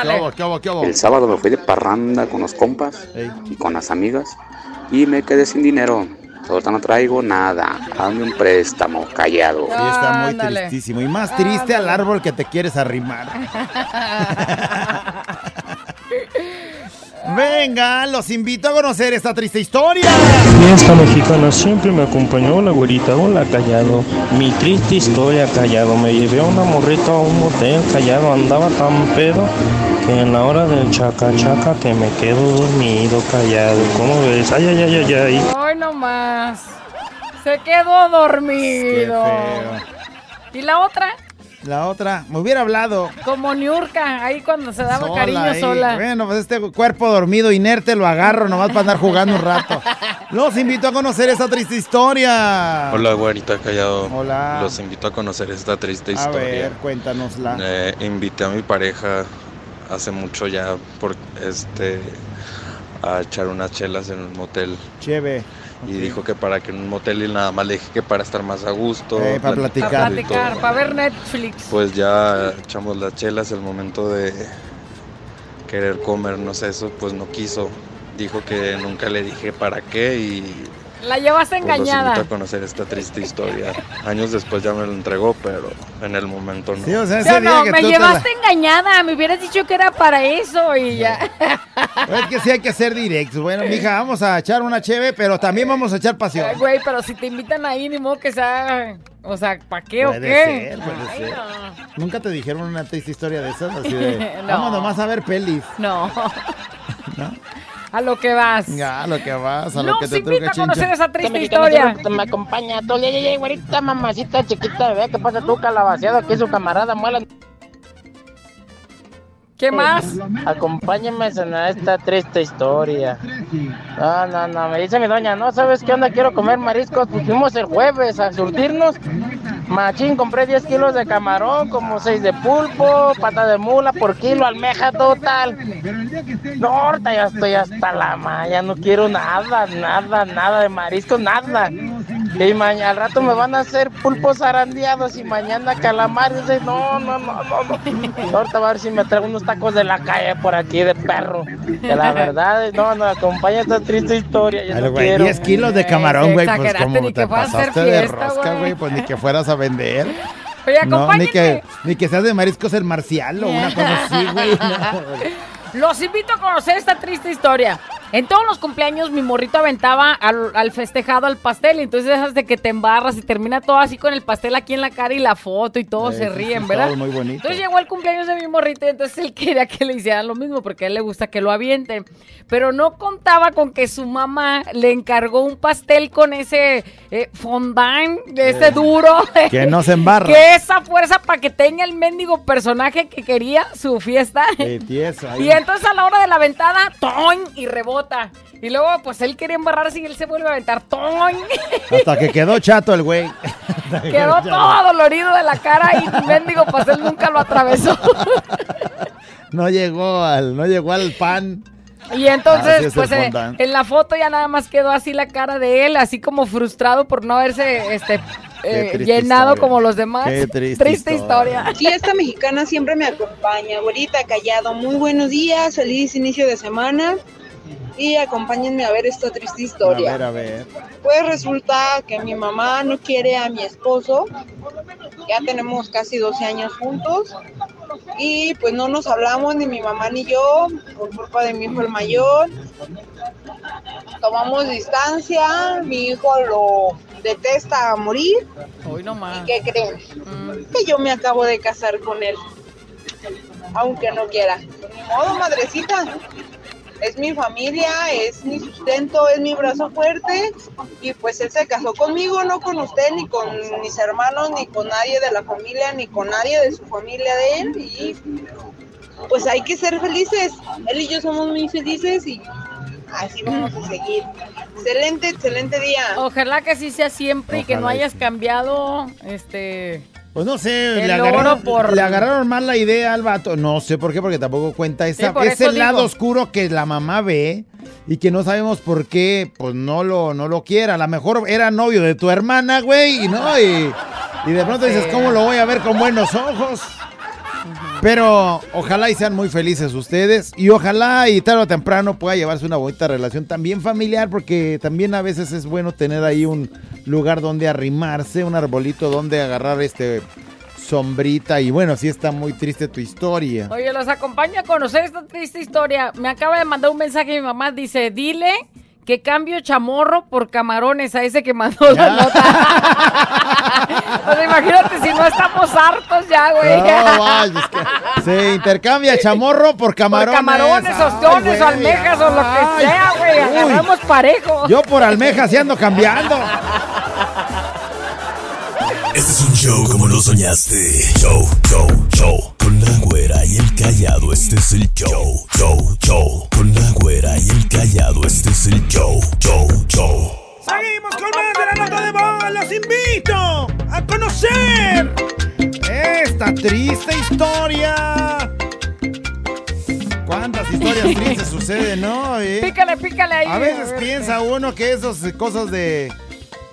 El sábado me fui de parranda con los compas Ey. y con las amigas y me quedé sin dinero. Ahorita no traigo nada. Hazme un préstamo, callado. Sí, está muy Ándale. tristísimo. Y más triste al árbol que te quieres arrimar. <laughs> <laughs> Venga, los invito a conocer esta triste historia. Fiesta mexicana siempre me acompañó la güerita, hola callado. Mi triste historia callado. Me llevé a una morrita a un motel callado. Andaba tan pedo que en la hora del chaca chaca que me quedo dormido callado. ¿Cómo ves? Ay, ay, ay, ay, ay. Hoy nomás. Se quedó Qué dormido. feo. Y la otra, La otra, me hubiera hablado. como Niurka, ahí cuando se daba sola cariño ahí. sola. Bueno, pues este cuerpo dormido, inerte, lo agarro nomás para andar jugando un rato. <laughs> Los invito a conocer esta triste historia. Hola, güerita callado. Hola. Los invito a conocer esta triste A historia. ver, cuéntanosla. Eh, invité a mi pareja hace mucho ya por este a echar unas chelas en un motel Y dijo que para que en un motel y nada más le dije que para estar más a gusto, Eh, para Para platicar. y platicar, para ver Netflix. Pues ya echamos las chelas, el momento de querer comernos eso, pues no quiso. Dijo que nunca le dije para qué y La llevaste pues engañada. invito a conocer esta triste historia. Años después ya me lo entregó, pero en el momento no. Sí, o sea, ¿Sí ese o día no? que Me tú te la- llevaste engañada. Me hubieras dicho que era para eso y ya. Es que sí hay que ser directos. Bueno, mija, vamos a echar una cheve, pero también vamos a echar pasión. Ay, Güey, pero si te invitan ahí, ni modo que sea. O sea, ¿para qué o Puede qué? ser, puede Ay, ser. no. Nunca te dijeron una triste historia de esas, así de. <laughs> No. Vamos nomás a ver pelis. No. A lo que vas. Ya, a lo que vas, a lo Los que te truque a conocer chincha. esa triste historia. Me acompaña ey, ey, güerita, mamacita chiquita, bebé. ¿Qué pasa tú, calabaceado? Aquí su camarada muela. ¿Qué más? Acompáñenme a esta triste historia. No, no, no, me dice mi doña, no, ¿sabes qué onda? Quiero comer mariscos. Pues fuimos el jueves a surtirnos. Machín, compré 10 kilos de camarón, como 6 de pulpo, pata de mula por kilo, almeja total. No, ahorita ya estoy hasta la malla, no quiero nada, nada, nada de mariscos, nada. Y mañana al rato me van a hacer pulpos zarandeados y mañana calamares. No, no, no, no, no. Ahorita a ver si me traigo unos tacos de la calle por aquí de perro. Que la verdad, no, no, acompaña esta triste historia. Yo Ay, no güey, quiero. 10 kilos de camarón, güey, pues como ni te que pasaste de rosca, güey. pues ni que fueras a vender. Oye, No, ni que, ni que seas de mariscos el marcial o una cosa así, güey. no, <laughs> güey. Los invito a conocer esta triste historia. En todos los cumpleaños mi morrito aventaba al, al festejado al pastel entonces dejas de que te embarras y termina todo así con el pastel aquí en la cara y la foto y todos Eh, se sí, ríen, sí, ¿verdad? todo muy bonito. Entonces llegó el cumpleaños de mi morrito y entonces él quería que le hicieran lo mismo porque a él le gusta que lo avienten. Pero no contaba con que su mamá le encargó un pastel con ese eh, fondant, ese duro. Que no se embarra. <laughs> Que esa fuerza para que tenga el mendigo personaje que quería su fiesta. Eh, tieso. <laughs> Y entonces a la hora de la ventada, ¡toñ! y rebota. Y luego, pues él quería embarrarse y él se vuelve a aventar. Hasta que quedó chato el güey. Que <laughs> Quedó todo dolorido de la cara y mendigo pastel nunca lo atravesó. <laughs> No llegó al, no llegó al pan. Y entonces, es pues eh, en la foto ya nada más quedó así la cara de él, así como frustrado por no haberse este, eh, triste llenado historia. como los demás. Qué triste historia. Fiesta mexicana siempre me acompaña. Güerita callado, muy buenos días, feliz inicio de semana. Y acompáñenme a ver esta triste A historia. ver, a ver. Pues resulta que mi mamá no quiere a mi esposo. Ya tenemos casi 12 años juntos. Y pues no nos hablamos ni mi mamá ni yo por culpa de mi hijo el mayor. Tomamos distancia. Mi hijo lo detesta a morir. Hoy no ¿Y qué creen? Mm. Que yo me acabo de casar con él. Aunque no quiera. Ni modo, madrecita. Es mi familia, es mi sustento, es mi brazo fuerte y pues él se casó conmigo, no con usted, ni con mis hermanos, ni con nadie de la familia, ni con nadie de su familia de él y pues hay que ser felices. Él y yo somos muy felices y así vamos a seguir. Excelente, excelente día. Ojalá que así sea siempre y que no hayas sí. cambiado, este... Pues no sé, le agarraron, por- le agarraron mal la idea al vato. No sé por qué, porque tampoco cuenta esa, ese lado digo. oscuro que la mamá ve y que no sabemos por qué, pues no lo, no lo quiera. A lo mejor era novio de tu hermana, güey, y no, y, y de pronto dices, ¿cómo lo voy a ver con buenos ojos? Pero ojalá y sean muy felices ustedes y ojalá y tarde o temprano pueda llevarse una bonita relación también familiar porque también a veces es bueno tener ahí un lugar donde arrimarse, un arbolito donde agarrar este sombrita y bueno, sí está muy triste tu historia. Oye, los acompaño a conocer esta triste historia. Me acaba de mandar un mensaje mi mamá. Dice, dile que cambio chamorro por camarones a ese que mandó la nota. <laughs> o sea, imagínate si no estamos hartos ya, güey. No, vaya, es que se intercambia chamorro por por camarones. camarones, Ay, ostiones almejas o lo que ay. sea, güey. Agarramos parejo. Yo por almejas y ando cambiando. Este es un show como lo soñaste. Show, show, show. Con la güera y el callado, este es el show. Show, show. Y el callado, este es el show. Show, show. Seguimos con más de la nota de voz. Los invito a conocer esta triste historia. ¿Cuántas historias tristes <laughs> suceden, no? eh? Pícale, pícale ahí. A veces ver. piensa uno que esas cosas de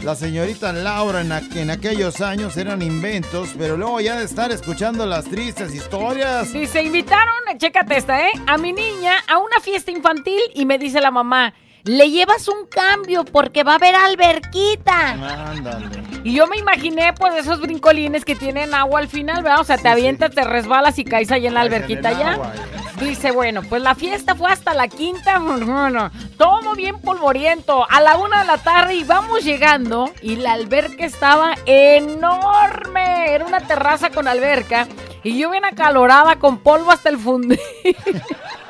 la señorita Laura en, en aquellos años eran inventos, pero luego ya de estar escuchando las tristes historias. Sí, se invitaron, chécate esta, ¿eh? A mi niña a una fiesta infantil y me dice la mamá, le llevas un cambio porque va a haber alberquita. Ándale. Y yo me imaginé, pues, esos brincolines que tienen agua al final, ¿verdad? O sea, te avientas, te resbalas y caes ahí en la en alberquita ya. Dice, bueno, pues la fiesta fue hasta la quinta, <laughs> bueno, todo bien polvoriento. A la una de la tarde íbamos llegando y la alberca estaba enorme. Era una terraza con alberca y yo bien acalorada con polvo hasta el fundir. <laughs>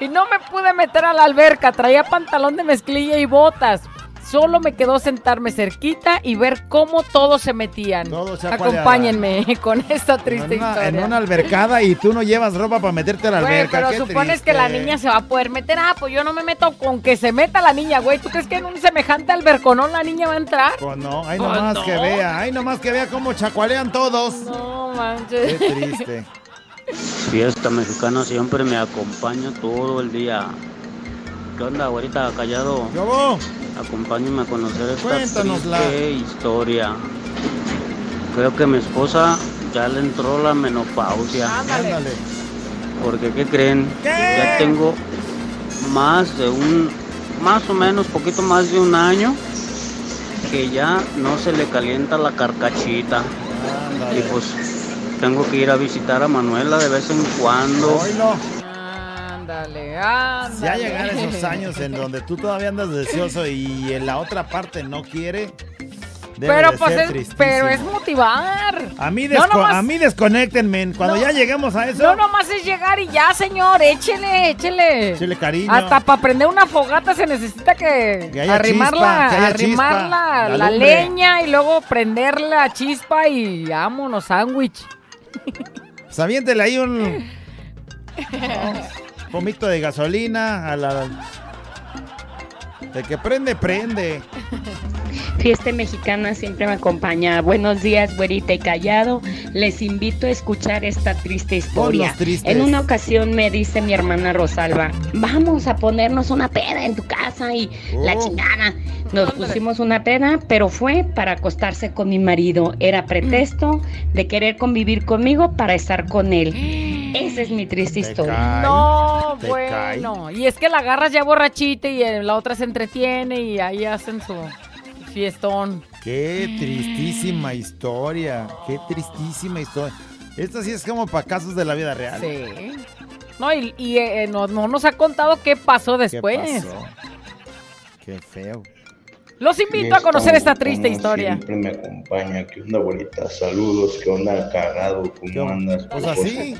y no me pude meter a la alberca, traía pantalón de mezclilla y botas. Solo me quedó sentarme cerquita y ver cómo todos se metían. Todos se Acompáñenme <laughs> con esta triste En una, historia. en una albercada y tú no llevas ropa para meterte a la Güey, alberca. pero qué supones que la niña se va a poder meter. Ah, pues yo no me meto con que se meta la niña, güey. ¿Tú crees que en un semejante alberconón la niña va a entrar? Pues no, ay Pues nomás no. que vea, ay nomás que vea cómo chacualean todos. No Qué manches. triste. <laughs> Fiesta mexicana siempre me acompaña todo el día. ¿Qué onda, ahorita callado? ¿Cómo? Acompáñame a conocer esta triste historia. Creo que mi esposa ya le entró la menopausia. Ándale. Porque, ¿qué creen? Ya tengo más de un, más o menos, poquito más de un año que ya no se le calienta la carcachita. Y pues tengo que ir a visitar a Manuela de vez en cuando. Ándale, ándale. Ya llegar esos años en donde tú todavía andas deseoso y en la otra parte no quiere. Debe Pero de pues ser es, pero es motivar. A mí, No nomás- a mí desconectenme. Cuando No. ya lleguemos a eso, No nomás es llegar y ya, señor. Échele, échele. échele cariño. Hasta para prender una fogata se necesita que, Que haya arrimar, chispa, la, que chispa, la, leña y luego prender la chispa y vámonos, sándwich. Pues ahí un pomito de gasolina a la... De que prende, prende. Fiesta mexicana siempre me acompaña. Buenos días, güerita y callado. Les invito a escuchar esta triste historia. En una ocasión me dice mi hermana Rosalba, vamos a ponernos una peda en tu casa y la Oh. chingada. Nos pusimos una peda, pero fue para acostarse con mi marido. Era pretexto de querer convivir conmigo para estar con él. <gasps> Esa es mi triste historia. No, te bueno. Y es que la agarras ya borrachita y eh, la otra se entretiene y ahí hacen su fiestón. Qué tristísima historia. Qué tristísima historia. Esta sí es como para casos de la vida real. Sí. No, y, y, eh, no, no nos ha contado qué pasó ¿Qué después. pasó? Qué feo. Los invito a conocer esta triste historia. Siempre me acompaña. ¿Qué onda, abuelita? Saludos. ¿Qué onda, cagado? ¿Cómo andas? Pues Pues, así.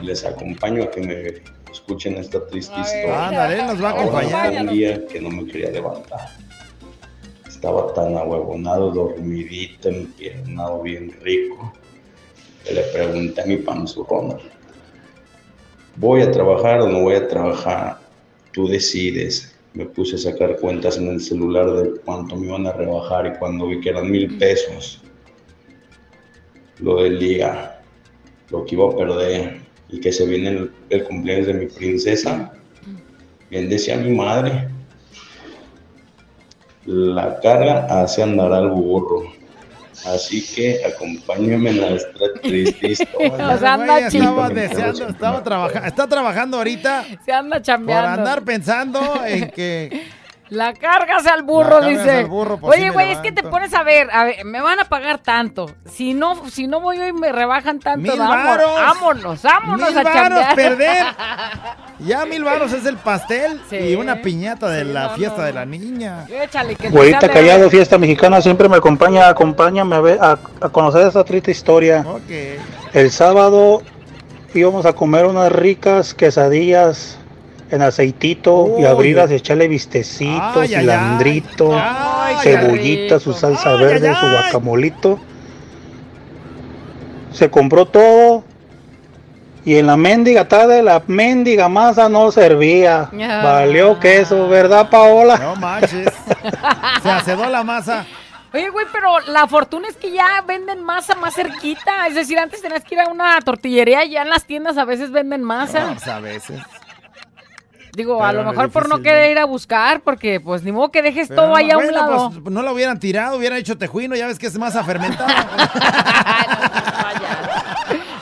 Les acompaño a que me escuchen esta triste historia. Ándale, nos va a Ahora acompañar. un día que no me quería levantar. Estaba tan ahuevonado, dormidito, empiernado, bien rico, que le pregunté a mi panzurrona, ¿voy a trabajar o no voy a trabajar? Tú decides. Me puse a sacar cuentas en el celular de cuánto me iban a rebajar y cuando vi que eran mil pesos, lo del día, lo que iba a perder y que se viene el, el cumpleaños de mi princesa, bien decía mi madre, la carga hace andar al burro. Así que acompáñame en nuestra triste historia. O sea, anda estaba deseando, estaba trabajando, está trabajando ahorita Se anda por chambeando. andar pensando en que La cargas al burro, La cargas dice. al burro, pues, sí Oye, güey, es que te pones a ver, a ver, me van a pagar tanto. Si no, si no voy hoy me rebajan tanto, Mil vámonos, varos. vámonos, vámonos mil a varos chambear. perder. <laughs> Ya mil varos es el pastel Sí. y una piñata de Sí, la no, fiesta no, de la niña. Échale, que sale- Callado, fiesta mexicana, siempre me acompaña, acompáñame a, ver, a, a conocer esta triste historia. Ok. El sábado íbamos a comer unas ricas quesadillas en aceitito y Uy. abrirlas y echarle vistecitos, Ay, cilandrito, Ay, cebollita, su salsa Ay, verde, ay, su guacamolito. Se compró todo y en la mendiga tarde la mendiga masa no servía. Ah. Valió queso, ¿verdad, Paola? No manches. Se acedó la masa. Oye, güey, pero la fortuna es que ya venden masa más cerquita. Es decir, antes tenías que ir a una tortillería, ya en las tiendas a veces venden masa. No, pues, a veces. Digo, a lo mejor por no querer ir a buscar, porque pues ni modo que dejes Pero todo ahí a un bueno, lado. pues, no lo hubieran tirado, hubieran hecho tejuino, ya ves que es masa fermentada. <laughs>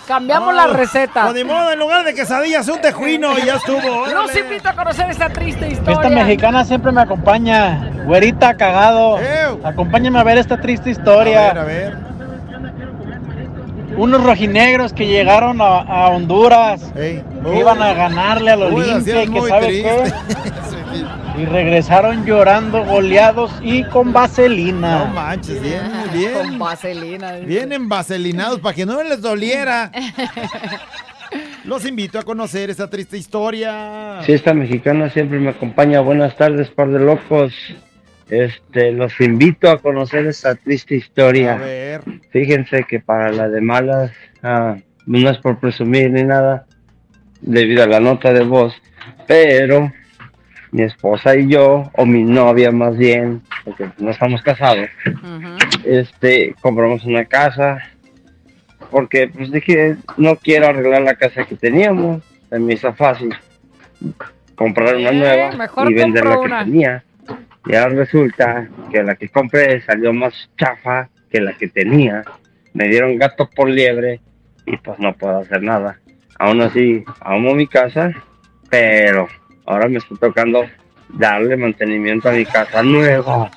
Cambiamos No, la receta. Pues ni modo, en lugar de quesadillas, un tejuino y ya estuvo. Los órale. invito a conocer esta triste historia. mexicana siempre me acompaña. Güerita cagado. Ew. Acompáñame a ver esta triste A historia. ver, a ver. Unos rojinegros que llegaron a, a Honduras. Ey. que iban a ganarle al Olimpia que sabe triste. qué. <laughs> Y regresaron llorando, goleados y con No vaselina. manches, bien, Con bien. vaselina. dice. Bien envaselinados para que no les doliera. <laughs> Los invito a conocer esta triste historia. Fiesta mexicana siempre me acompaña. Buenas tardes, par de locos. Este, los invito a conocer esta triste A historia. ver. Fíjense que para la de malas, ah, no es por presumir ni nada, debido a la nota de voz, pero mi esposa y yo, o mi novia más bien, porque no estamos casados, este, compramos una casa, porque pues dije, no quiero arreglar la casa que teníamos, se me hizo fácil comprar una Eh, nueva y vender la que una. tenía. Y ahora resulta que la que compré salió más chafa que la que tenía. Me dieron gato por liebre y pues no puedo hacer nada. Aún así, amo mi casa, pero ahora me está tocando darle mantenimiento a mi casa nueva.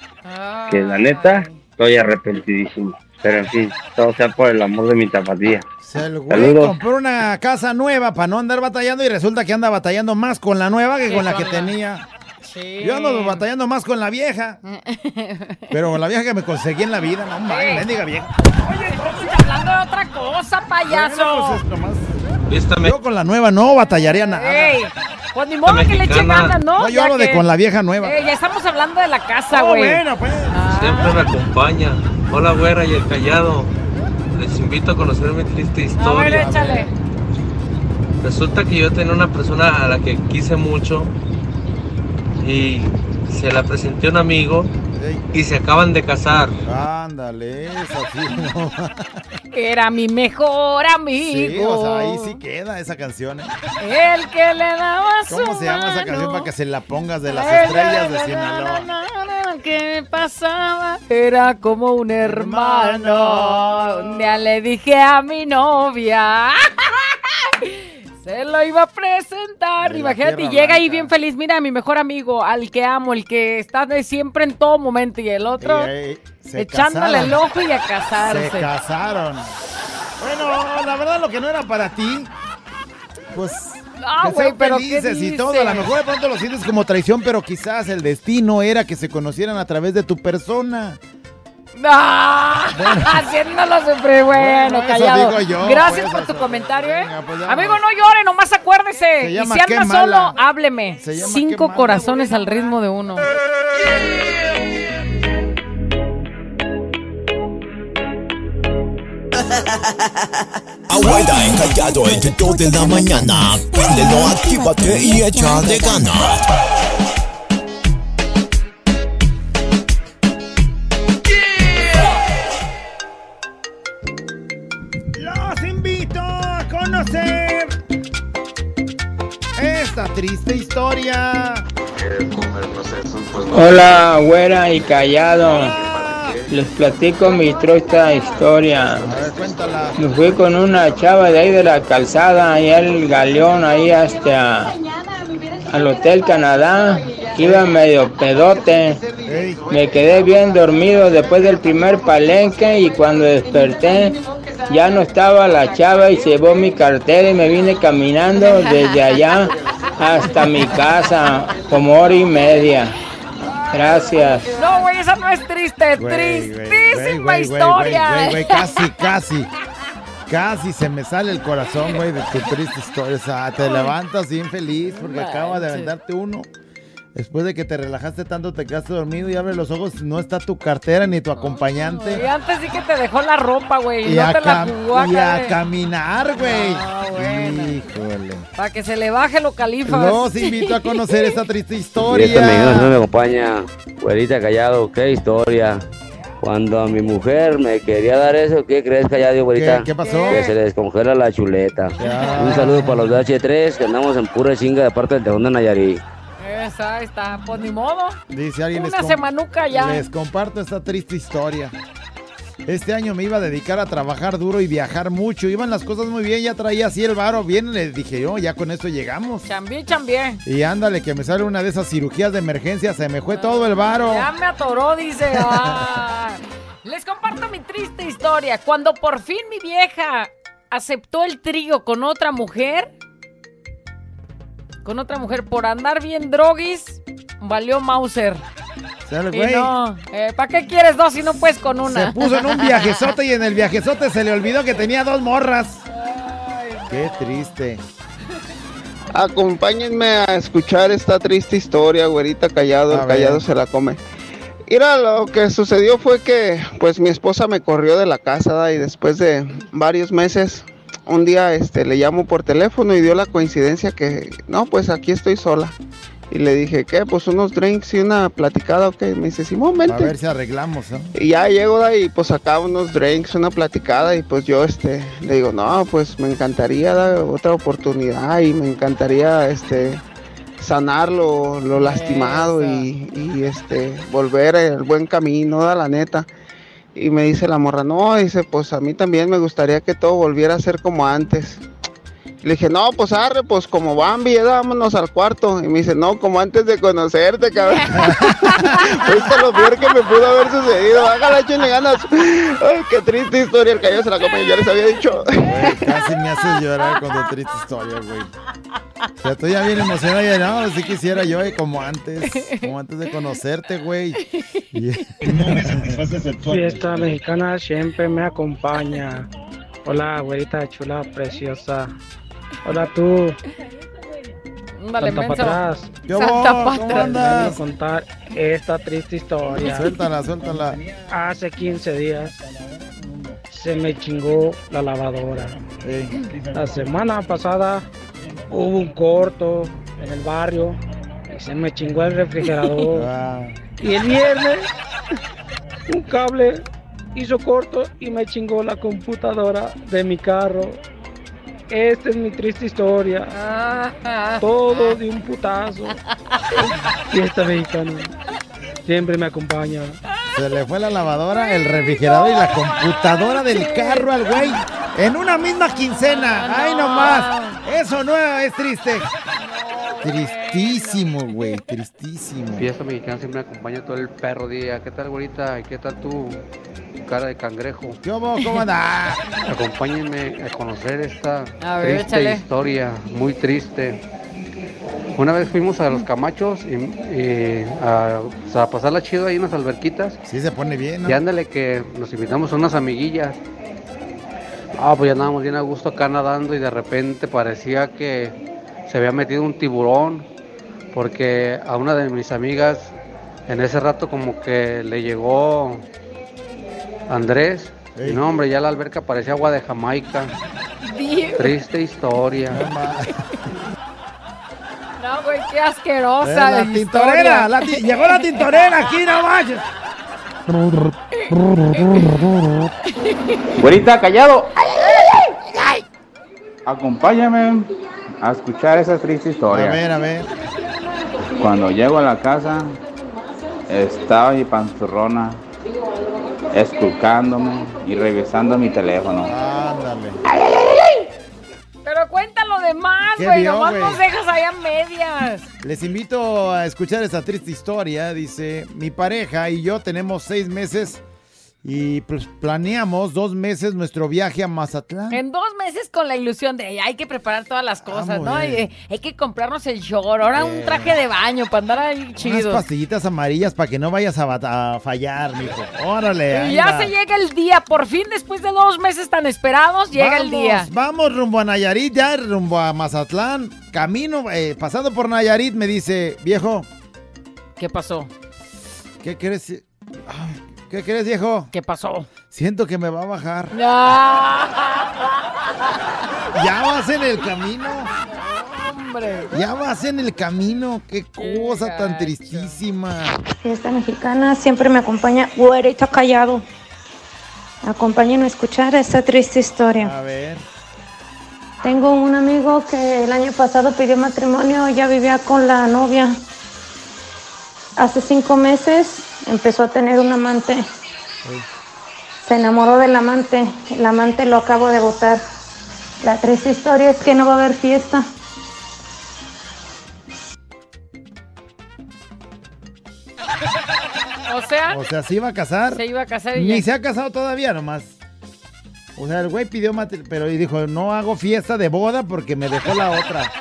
Que la neta, estoy arrepentidísimo. Pero en fin, todo sea por el amor de mi tapatía. Se el güey Saludos. compró una casa nueva para no andar batallando y resulta que anda batallando más con la nueva que con la que tenía. Sí. Yo ando batallando más con la vieja. Pero la vieja que me conseguí en la vida, no mames, Sí. mendiga vieja. Oye, estamos hablando de otra cosa, payaso. Bueno, pues es nomás- Fiesta Yo con la nueva no batallaría nada. Ey, pues ni modo que le eche ganas, ¿no? No, yo hablo de que- con la vieja nueva. Eh, ya estamos hablando de la casa, Oh, güey. bueno, pues. Siempre me acompaña. Hola, güera y el callado. Les invito a conocer mi triste A ver, historia. échale. Resulta que yo tenía una persona a la que quise mucho y se la presenté a un amigo y se acaban de casar. ándale, eso sí. no. <laughs> Era mi mejor amigo. Sí, o sea, ahí sí queda esa canción. ¿eh? El que le daba su ¿Cómo se llama esa canción para que se la pongas de las Ay, estrellas de na, na, Sinaloa? na, na, na, ¿Qué me pasaba? Era como un hermano. Un día le dije a mi novia. <laughs> Se lo iba a presentar. Imagínate, y llega ahí bien feliz. Mira, mi mejor amigo, al que amo, el que está de siempre en todo momento. Y el otro echándole casaron. el ojo y a casarse. Se casaron. Bueno, la verdad lo que no era para ti, pues Ah, que güey, sean pero ¿qué felices y todo. A lo mejor de pronto lo sientes como traición, pero quizás el destino era que se conocieran a través de tu persona. ¡Ah! Haciéndolo siempre bueno, Bueno, callado. digo yo, Gracias pues, por tu eso. comentario, ¿eh? Venga, pues, Amigo, no llore, nomás acuérdese Y si anda Mala. solo, hábleme. Cinco corazones al ritmo de uno. Abuela encallado entre dos de la mañana. Préndelo, actívate y échale ganas. Conocer esta triste historia. Hola, güera y callado. Les platico mi triste historia. Me fui con una chava de ahí de la calzada, ahí al galeón, ahí hasta al Hotel Canadá. Iba medio pedote. Me quedé bien dormido después del primer palenque y cuando desperté ya no estaba la chava y se llevó mi cartera y me vine caminando desde allá hasta mi casa como hora y media. Gracias. No, güey, esa no es triste, Güey, tristísima güey, historia. güey, güey, güey, casi, casi. Casi se me sale el corazón, güey, de tu triste historia. O sea, te levantas bien feliz porque acabas de aventarte uno. Después de que te relajaste tanto, te quedaste dormido y abres los ojos, no está tu cartera ni tu acompañante. Y antes sí que te dejó la ropa, güey. Y Y no a, te la jugó y a caminar, güey. Ah, bueno. Híjole. Para que se le baje lo califas. Los invito a conocer esta triste Y esta historia. siempre me acompaña, güerita callado, qué historia. Cuando a mi mujer me quería dar eso, ¿qué crees callado, güerita? ¿Qué- qué pasó? Que se le descongela la chuleta. Un saludo para los de H3, que andamos en pura chinga de parte del Tejón de Nayarit. Esa está. Pues ni modo. Dice alguien, les Una semanuca ya. Les comparto esta triste historia. Este año me iba a dedicar a trabajar duro y viajar mucho. Iban las cosas muy bien, ya traía así el varo bien. Le dije yo, ya con esto llegamos. Chambié, chambié. Y ándale, que me sale una de esas cirugías de emergencia, se me fue todo el varo. Ya me atoró, dice. <laughs> Ah. Les comparto mi triste historia. Cuando por fin mi vieja aceptó el trío con otra mujer, con otra mujer por andar bien droguis, valió Mauser. Y güey. no, ¿para qué quieres dos si no puedes con una? Se puso en un viajezote y en el viajezote se le olvidó que tenía dos morras. Qué triste. Acompáñenme a escuchar esta triste historia, güerita callado, A el ver. callado se la come. Mira, lo que sucedió fue que pues mi esposa me corrió de la casa ¿da? y después de varios meses, un día este le llamo por teléfono y dio la coincidencia que no, pues aquí estoy sola. Y le dije, ¿qué? Pues unos drinks y una platicada, ok. Me dice, Simón, A vente. ver si arreglamos, ¿no? Y ya llego de ahí, pues acá unos drinks, una platicada y pues yo este le digo, no, pues me encantaría dar otra oportunidad y me encantaría este sanar lo, lo lastimado y, y, este volver al buen camino, da la neta. Y me dice la morra, no, dice, pues a mí también me gustaría que todo volviera a ser como antes. Le dije, no, pues arre, pues como Bambi, ya vámonos al cuarto. Y me dice, no, como antes de conocerte, cabrón. <laughs> Fuiste lo peor que me pudo haber sucedido. Hágala, échenle ganas. Ay, qué triste historia. El cayó se la come, ya les había dicho. Güey, casi me haces llorar con tu triste historia, güey. O sea, estoy ya bien emocionado y no, sí quisiera yo, eh, como antes, como antes de conocerte, güey. Y- Fiesta mexicana siempre me acompaña. Hola, güerita chula, preciosa. Hola tú. Ándale, Santa menso. para atrás. ¿Qué hubo? Santa ¿Cómo Patra. andas? Vengo a contar esta triste historia. Suéltala, suéltala. Hace 15 días se me chingó la lavadora. La semana pasada hubo un corto en el barrio y se me chingó el refrigerador. <laughs> Ah, Y el viernes un cable hizo corto y me chingó la computadora de mi carro. Esta es mi triste historia. Todo de un putazo. Fiesta mexicana. Siempre me acompaña. Se le fue la lavadora, el refrigerador y la computadora del carro al güey. En una misma quincena. ¡Ay, nomás! Eso no es triste. Tristísimo, güey. Tristísimo. Fiesta mexicana siempre me acompaña todo el perro día. ¿Qué tal, güerita? ¿Y qué tal tu cara de cangrejo? ¿Cómo, cómo andás? Acompáñenme a conocer esta A ver, triste échale. historia, muy triste. Una vez fuimos a los camachos y, y a, pasarla chido ahí en las alberquitas. Sí, se pone bien, ¿no? Y ándale que nos invitamos a unas amiguillas. Ah, pues ya andábamos bien a gusto acá nadando y de repente parecía que se había metido un tiburón, porque a una de mis amigas en ese rato como que le llegó Andrés, y no hombre, ya la alberca parecía agua de Jamaica. Triste historia. No, güey, qué asquerosa. Eh, la tintorera, la ti- llegó la tintorera aquí, no manches. Güerita, callado. Acompáñame a escuchar esa triste historia. A ver, a ver. Cuando llego a la casa, estaba mi panzurrona esculcándome y revisando mi teléfono. Ándale. Pero cuéntalo de más, ¿Qué güey. Nomás nos dejas allá a medias. Les invito a escuchar esta triste historia. Dice, mi pareja y yo tenemos seis meses y pues planeamos dos meses nuestro viaje a Mazatlán. En dos meses con la ilusión de "Ay, hay que preparar todas las cosas, Vamos, ¿no? eh. Eh, hay que comprarnos el short, ahora un traje de baño para andar ahí Unas chido. pastillitas amarillas para que no vayas a, fallar, mijo. Órale. Y ya se llega el día, por fin después de dos meses tan esperados, llega el día. Vamos rumbo a Nayarit, ya rumbo a Mazatlán. Camino, eh, pasando por Nayarit, me dice, viejo. ¿Qué pasó? ¿Qué crees? Ay, ¿Qué crees, viejo? ¿Qué pasó? Siento que me va a bajar. Ya, <laughs> Ya vas en el camino. hombre. Ya vas en el camino. Qué cosa tan tristísima. Fiesta mexicana siempre me acompaña güerito callado. Acompáñenme a escuchar esta triste historia. A ver. Tengo un amigo que el año pasado pidió matrimonio, ya vivía con la novia. Hace cinco meses empezó a tener un amante. Se enamoró del amante. El amante lo acabo de votar. La triste historia es que no va a haber fiesta. O sea, O sea, se iba a casar. se iba a casar y Ni ya. se ha casado todavía nomás. O sea, el güey pidió matrimonio, pero y dijo, no hago fiesta de boda porque me dejó la otra.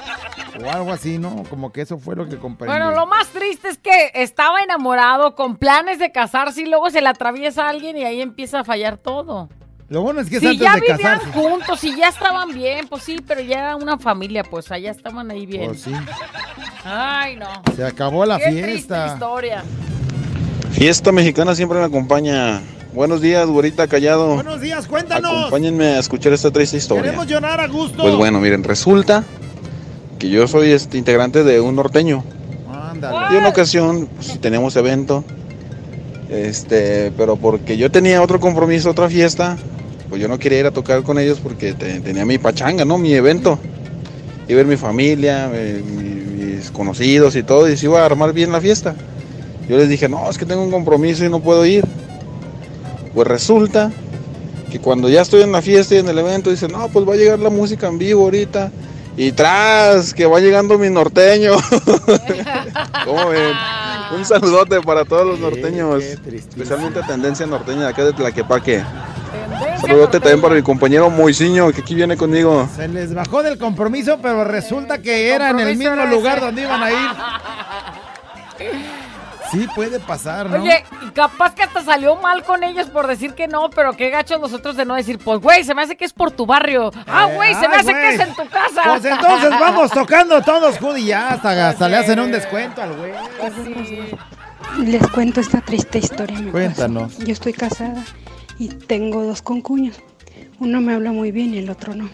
O algo así, ¿no? Como que eso fue lo que comprendí. Bueno, lo más triste es que estaba enamorado con planes de casarse y luego se le atraviesa a alguien y ahí empieza a fallar todo. Lo bueno es que es Si antes ya de vivían casarse. juntos y ya estaban bien, pues sí, pero ya era una familia, pues allá estaban ahí bien. Pues sí. Ay, no. Se acabó la Qué triste fiesta. historia. Fiesta mexicana siempre me acompaña. Buenos días, güerita callado. Buenos días, cuéntanos. Acompáñenme a escuchar esta triste historia. Queremos llorar a gusto. Pues bueno, miren, resulta que yo soy este integrante de un norteño. Ándale. Y una ocasión pues, tenemos evento, este, pero porque yo tenía otro compromiso, otra fiesta, pues yo no quería ir a tocar con ellos porque te- tenía mi pachanga, ¿no? Mi evento. Iba a ver mi familia, mi- mi- mis conocidos y todo, y se iba a armar bien la fiesta. Yo les dije, no, es que tengo un compromiso y no puedo ir. Pues resulta que cuando ya estoy en la fiesta y en el evento, dicen, no, pues va a llegar la música en vivo ahorita. Y tras, que va llegando mi norteño. <laughs> ¿Cómo ven? Un saludote para todos los norteños, especialmente a Tendencia Norteña de acá de Tlaquepaque. Saludote también para mi compañero Moisiño, que aquí viene conmigo. Se les bajó del compromiso, pero resulta que era en el mismo lugar donde iban a ir. <laughs> Sí, puede pasar, ¿no? Oye, y capaz que hasta salió mal con ellos por decir que no, pero qué gachos los otros de no decir, pues güey, se me hace que es por tu barrio. Ah, Eh, güey, se me ay, hace que es en tu casa. Pues entonces vamos <laughs> tocando todos, Judy, ya hasta, hasta le hacen un descuento al güey. Les cuento esta triste historia. mi Cuéntanos. Yo estoy casada y tengo dos concuños. Uno me habla muy bien y el otro no.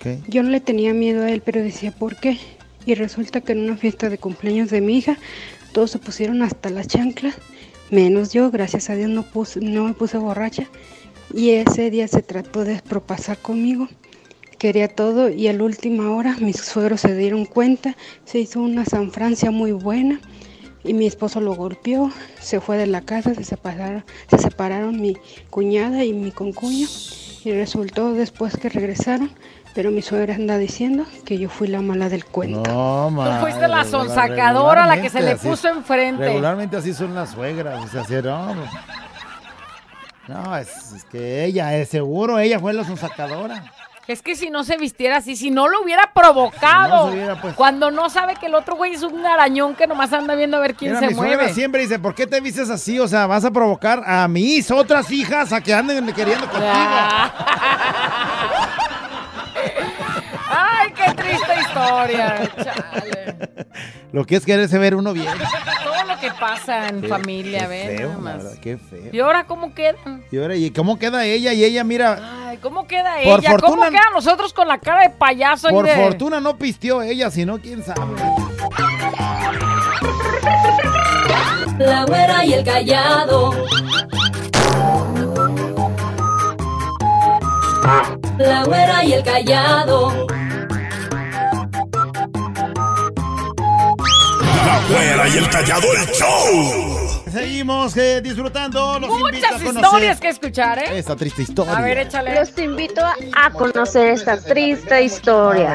¿Qué? Yo no le tenía miedo a él, pero decía, ¿por qué? Y resulta que en una fiesta de cumpleaños de mi hija, todos se pusieron hasta las chanclas, menos yo, gracias a Dios no, puse, no me puse borracha. Y ese día se trató de propasar conmigo. Quería todo y a la última hora mis suegros se dieron cuenta, se hizo una San Francia muy buena y mi esposo lo golpeó, se fue de la casa, se separaron, se separaron mi cuñada y mi concuño y resultó después que regresaron, pero mi suegra anda diciendo que yo fui la mala del cuento. No, Tú ma, fuiste la sonsacadora, la que se le puso así- enfrente. Regularmente así son las suegras, o sea, así, no, no. No, es, es que ella, es seguro, ella fue la sonsacadora. Es que si no se vistiera así, si no lo hubiera provocado, No se hubiera, pues. cuando no sabe que el otro güey es un arañón que nomás anda viendo a ver quién Mira, se mi suegra mueve. siempre dice, ¿por qué te vistes así? O sea, vas a provocar a mis otras hijas a que anden queriendo contigo. <laughs> Ay, qué triste historia. historia. Chale. Lo que es quererse ver uno bien. <laughs> Todo lo que pasa en Qué- familia, qué ven feo, nada la más. verdad, qué feo. ¿Y ahora cómo quedan? Y ahora, ¿y cómo queda ella? Y ella, mira, Ay, ¿cómo queda Por ella? ¿Cómo fortuna- quedan nosotros con la cara de payaso? por de- fortuna no pisteó ella, sino quién sabe. La güera y el callado. La güera y el callado. La güera y el callado el show. Seguimos eh, disfrutando. Los Muchas historias que escuchar, ¿eh? Esta triste historia. A ver, échale. Los invito a conocer esta triste historia.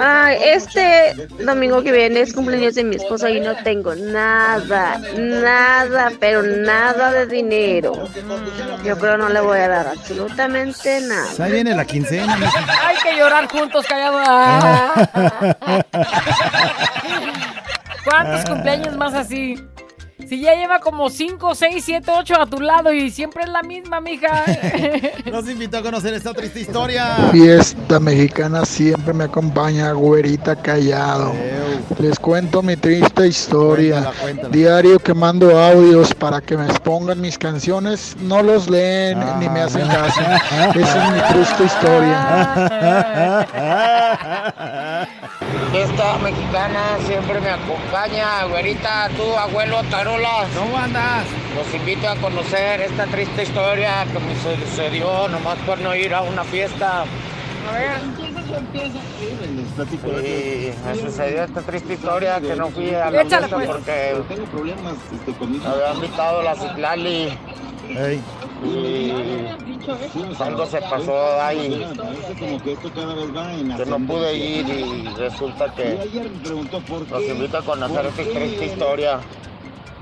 Ay, este domingo que viene es cumpleaños de mi esposa y no tengo nada, nada, pero nada de dinero. Yo creo no le voy a dar absolutamente nada. Ahí viene la quincena. Hay que llorar juntos, callado. <laughs> Ah. ¿Cuántos cumpleaños más así? Si ya lleva como 5, 6, 7, 8 a tu lado y siempre es la misma, mija. <laughs> Los invito a conocer esta triste historia. Fiesta mexicana siempre me acompaña, güerita callado. Les cuento mi triste historia. Cuéntala, cuéntala. Diario que mando audios para que me expongan mis canciones, no los leen ni me hacen caso. Esa es mi triste historia. <laughs> Fiesta mexicana siempre me acompaña, güerita, tú, abuelo Tarolas. ¿Cómo andas? Los invito a conocer esta triste historia que me sucedió nomás por no ir a una fiesta. A ver. Y me sucedió esta triste historia que no fui a la fiesta pues. porque me había invitado la Citlali. Y algo se pasó ahí que no pude ir y resulta que los invito a conocer esta triste historia.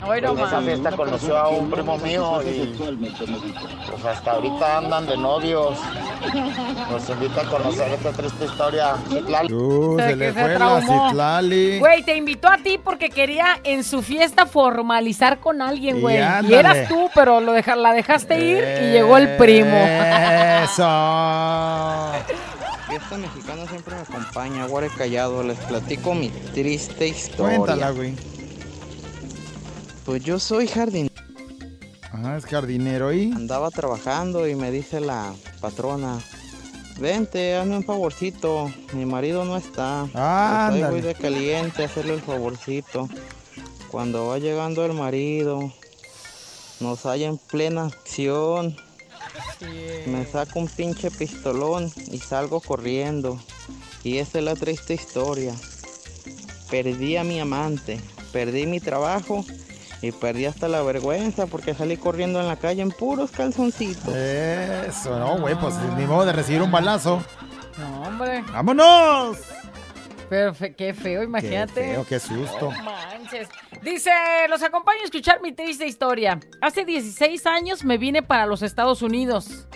Hoy no En esa fiesta conoció a un primo mío y pues hasta ahorita andan de novios. Los invito a conocer esta triste historia. Citlali. Uh, Se- se le se fue la. Citlali. Güey, te invitó a ti porque quería en su fiesta formalizar con alguien, güey. Y, eras tú, pero lo deja- la dejaste ir y llegó el primo. Eso. <laughs> Fiesta mexicana siempre me acompaña, Guare Callado. Les platico mi triste historia. Cuéntala, güey. Pues yo soy jardín. Ajá, es jardinero y. Andaba trabajando y me dice la patrona, vente, hazme un favorcito, mi marido no está. Ahí Ándale. voy de caliente a hacerle el favorcito. Cuando va llegando el marido, nos halla en plena acción. Me saco un pinche pistolón y salgo corriendo. Y esa es la triste historia. Perdí a mi amante, perdí mi trabajo y perdí hasta la vergüenza porque salí corriendo en la calle en puros calzoncitos. Eso, no, güey, pues ni modo de recibir un balazo. No, hombre. ¡Vámonos! Pero fe- qué feo, imagínate. Qué feo, qué susto. No manches. Dice, los acompaño a escuchar mi triste historia. Hace 16 años me vine para los Estados Unidos.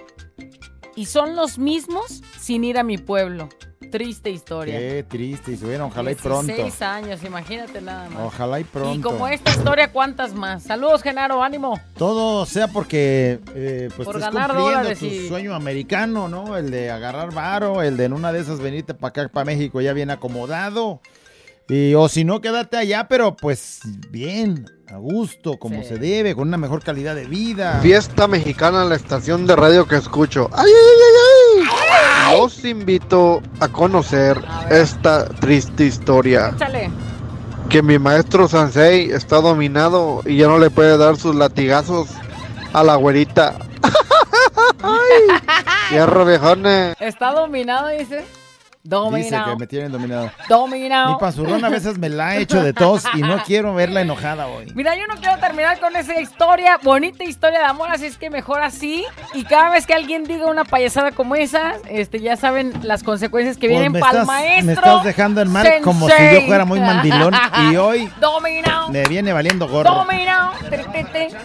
Y son los mismos sin ir a mi pueblo. Triste historia. Qué triste. Y bueno, ojalá y pronto. 16 años, imagínate nada más. Ojalá y pronto. Y como esta historia, ¿cuántas más? Saludos, Genaro, ánimo. Todo sea porque eh, pues Por ganar cumpliendo tu y- sueño americano, ¿no? El de agarrar varo, el de en una de esas venirte para acá, para México ya bien acomodado. Y, o si no, quédate allá, pero pues bien, a gusto, como se debe, con una mejor calidad de vida. Fiesta mexicana en la estación de radio que escucho. ¡Ay, ay, ay, ay! Los invito a conocer esta triste historia. Échale. Que mi maestro Sansei está dominado y ya no le puede dar sus latigazos a la güerita. <laughs> ¡Ay! <laughs> ¡Hierro, viejones! Está dominado, dice. Dice Dominado. que me tienen dominado. Dominado. Mi panzurrón a veces me la ha hecho de tos y no quiero verla enojada hoy. Mira, yo no quiero terminar con esa historia, bonita historia de amor, así es que mejor así. Y cada vez que alguien diga una payasada como esa, este, ya saben las consecuencias que Pues vienen me para el estás- maestro. Me estás dejando en mal como si yo fuera muy mandilón <laughs> y hoy Dominado. me viene valiendo gorro. Dominado.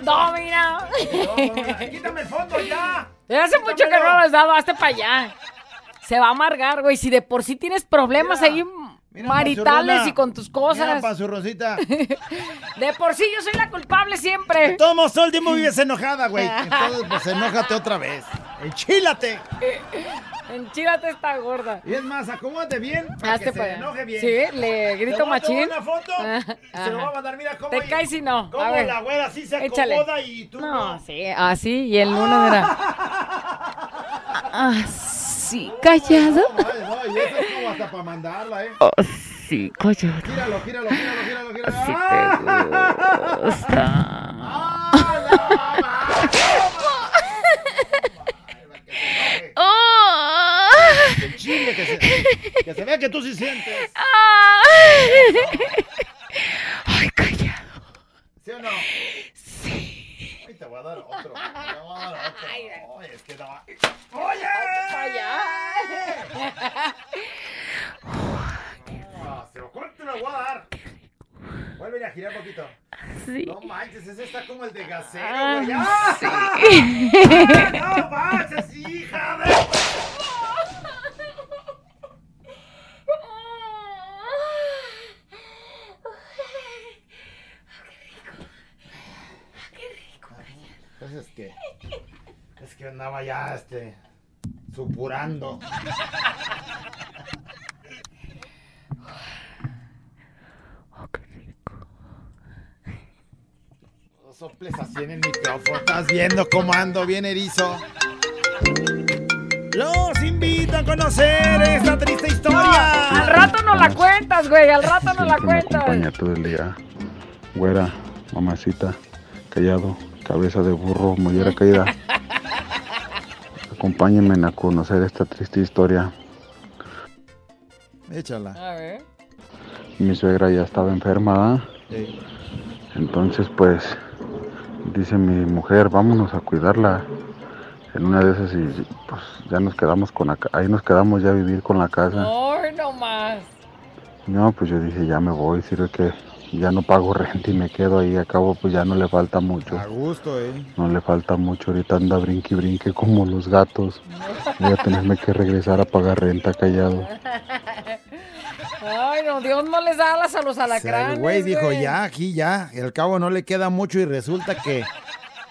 Dominado. <laughs> Quítame el fondo ya. Hace mucho que no lo has dado, hazte para allá. Se va a amargar, güey. Si de por sí tienes problemas ahí maritales y con tus Mira, cosas. panzurroncita. <laughs> De por sí yo soy la culpable siempre. Todos todo el tiempo vives enojada, güey. <laughs> Entonces, pues enójate otra vez. Enchílate. <laughs> Enchílate esta gorda. Y es más, acomódate bien para Hazte que se para allá. enoje bien. Sí, le grito Te voy a tomar machín. una foto <laughs> Ah, y se lo voy a mandar. Mira cómo, Te caes y no. cómo A ver. la güera sí se Échale. acomoda y tú No, no. sí, así. y el uno era. <laughs> Así, callado. No, no, y eso es como hasta para mandarla, ¿eh? Así, callado. Gíralo, gíralo, gíralo, gíralo, gíralo. ¡Ah! te gusta. Oh. Que chingue, que se, que se vea que tú sí sientes. Ay, callado. ¿Sí o no? Sí. Ay, te voy a dar otro. Te voy a dar otro. Ay, es que no. ¡Oye! Ah, se lo corto y te lo voy a dar. Vuelve a girar un poquito. Sí. No manches, ese está como el de gasero, Ah, güey. ¡Ah! sí. <laughs> ¡No manches, hija de... Pues es que... Es que este... Supurando. No soples así en el micrófono. Estás viendo cómo ando bien erizo. Los invito a conocer esta triste historia. Al rato no la cuentas, güey. Al rato no la Siempre me cuentas. acompaña todo el día. Güera, mamacita, callado, cabeza de burro, mollera caída. Acompáñenme a conocer esta triste historia. Échala. A ver. Mi suegra ya estaba enferma, ¿ah? entonces pues dice mi mujer, vámonos a cuidarla. En una de esas y pues ya nos quedamos con la ahí nos quedamos ya a vivir con la casa. Ay, no más. No, pues yo dije, ya me voy, sirve que ya no pago renta y me quedo ahí, a cabo pues ya no le falta mucho. A gusto, eh. No le falta mucho, ahorita anda brinque y brinque como los gatos. Voy a tenerme que regresar a pagar renta callado. Ay, no, Dios no les da alas a los O sea, alacranes. el güey dijo, ya, aquí ya. Y al cabo no le queda mucho y resulta que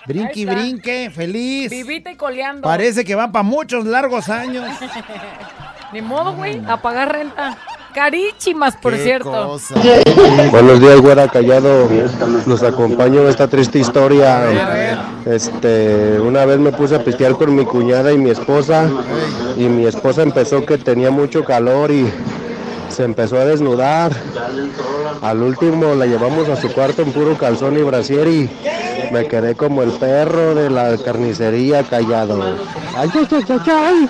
brinque y brinque, feliz. Vivita y coleando. Parece que va para muchos largos años. <laughs> Ni modo, güey, a pagar renta. Carísimas, por Qué cierto. cosa. Buenos días, güera callado. Los acompaño en esta triste historia. Este, una vez me puse a pistear con mi cuñada y mi esposa y mi esposa empezó que tenía mucho calor y se empezó a desnudar. Al último la llevamos a su cuarto en puro calzón y brasier y me quedé como el perro de la carnicería callado. Ay, ay, ay, ay, ay.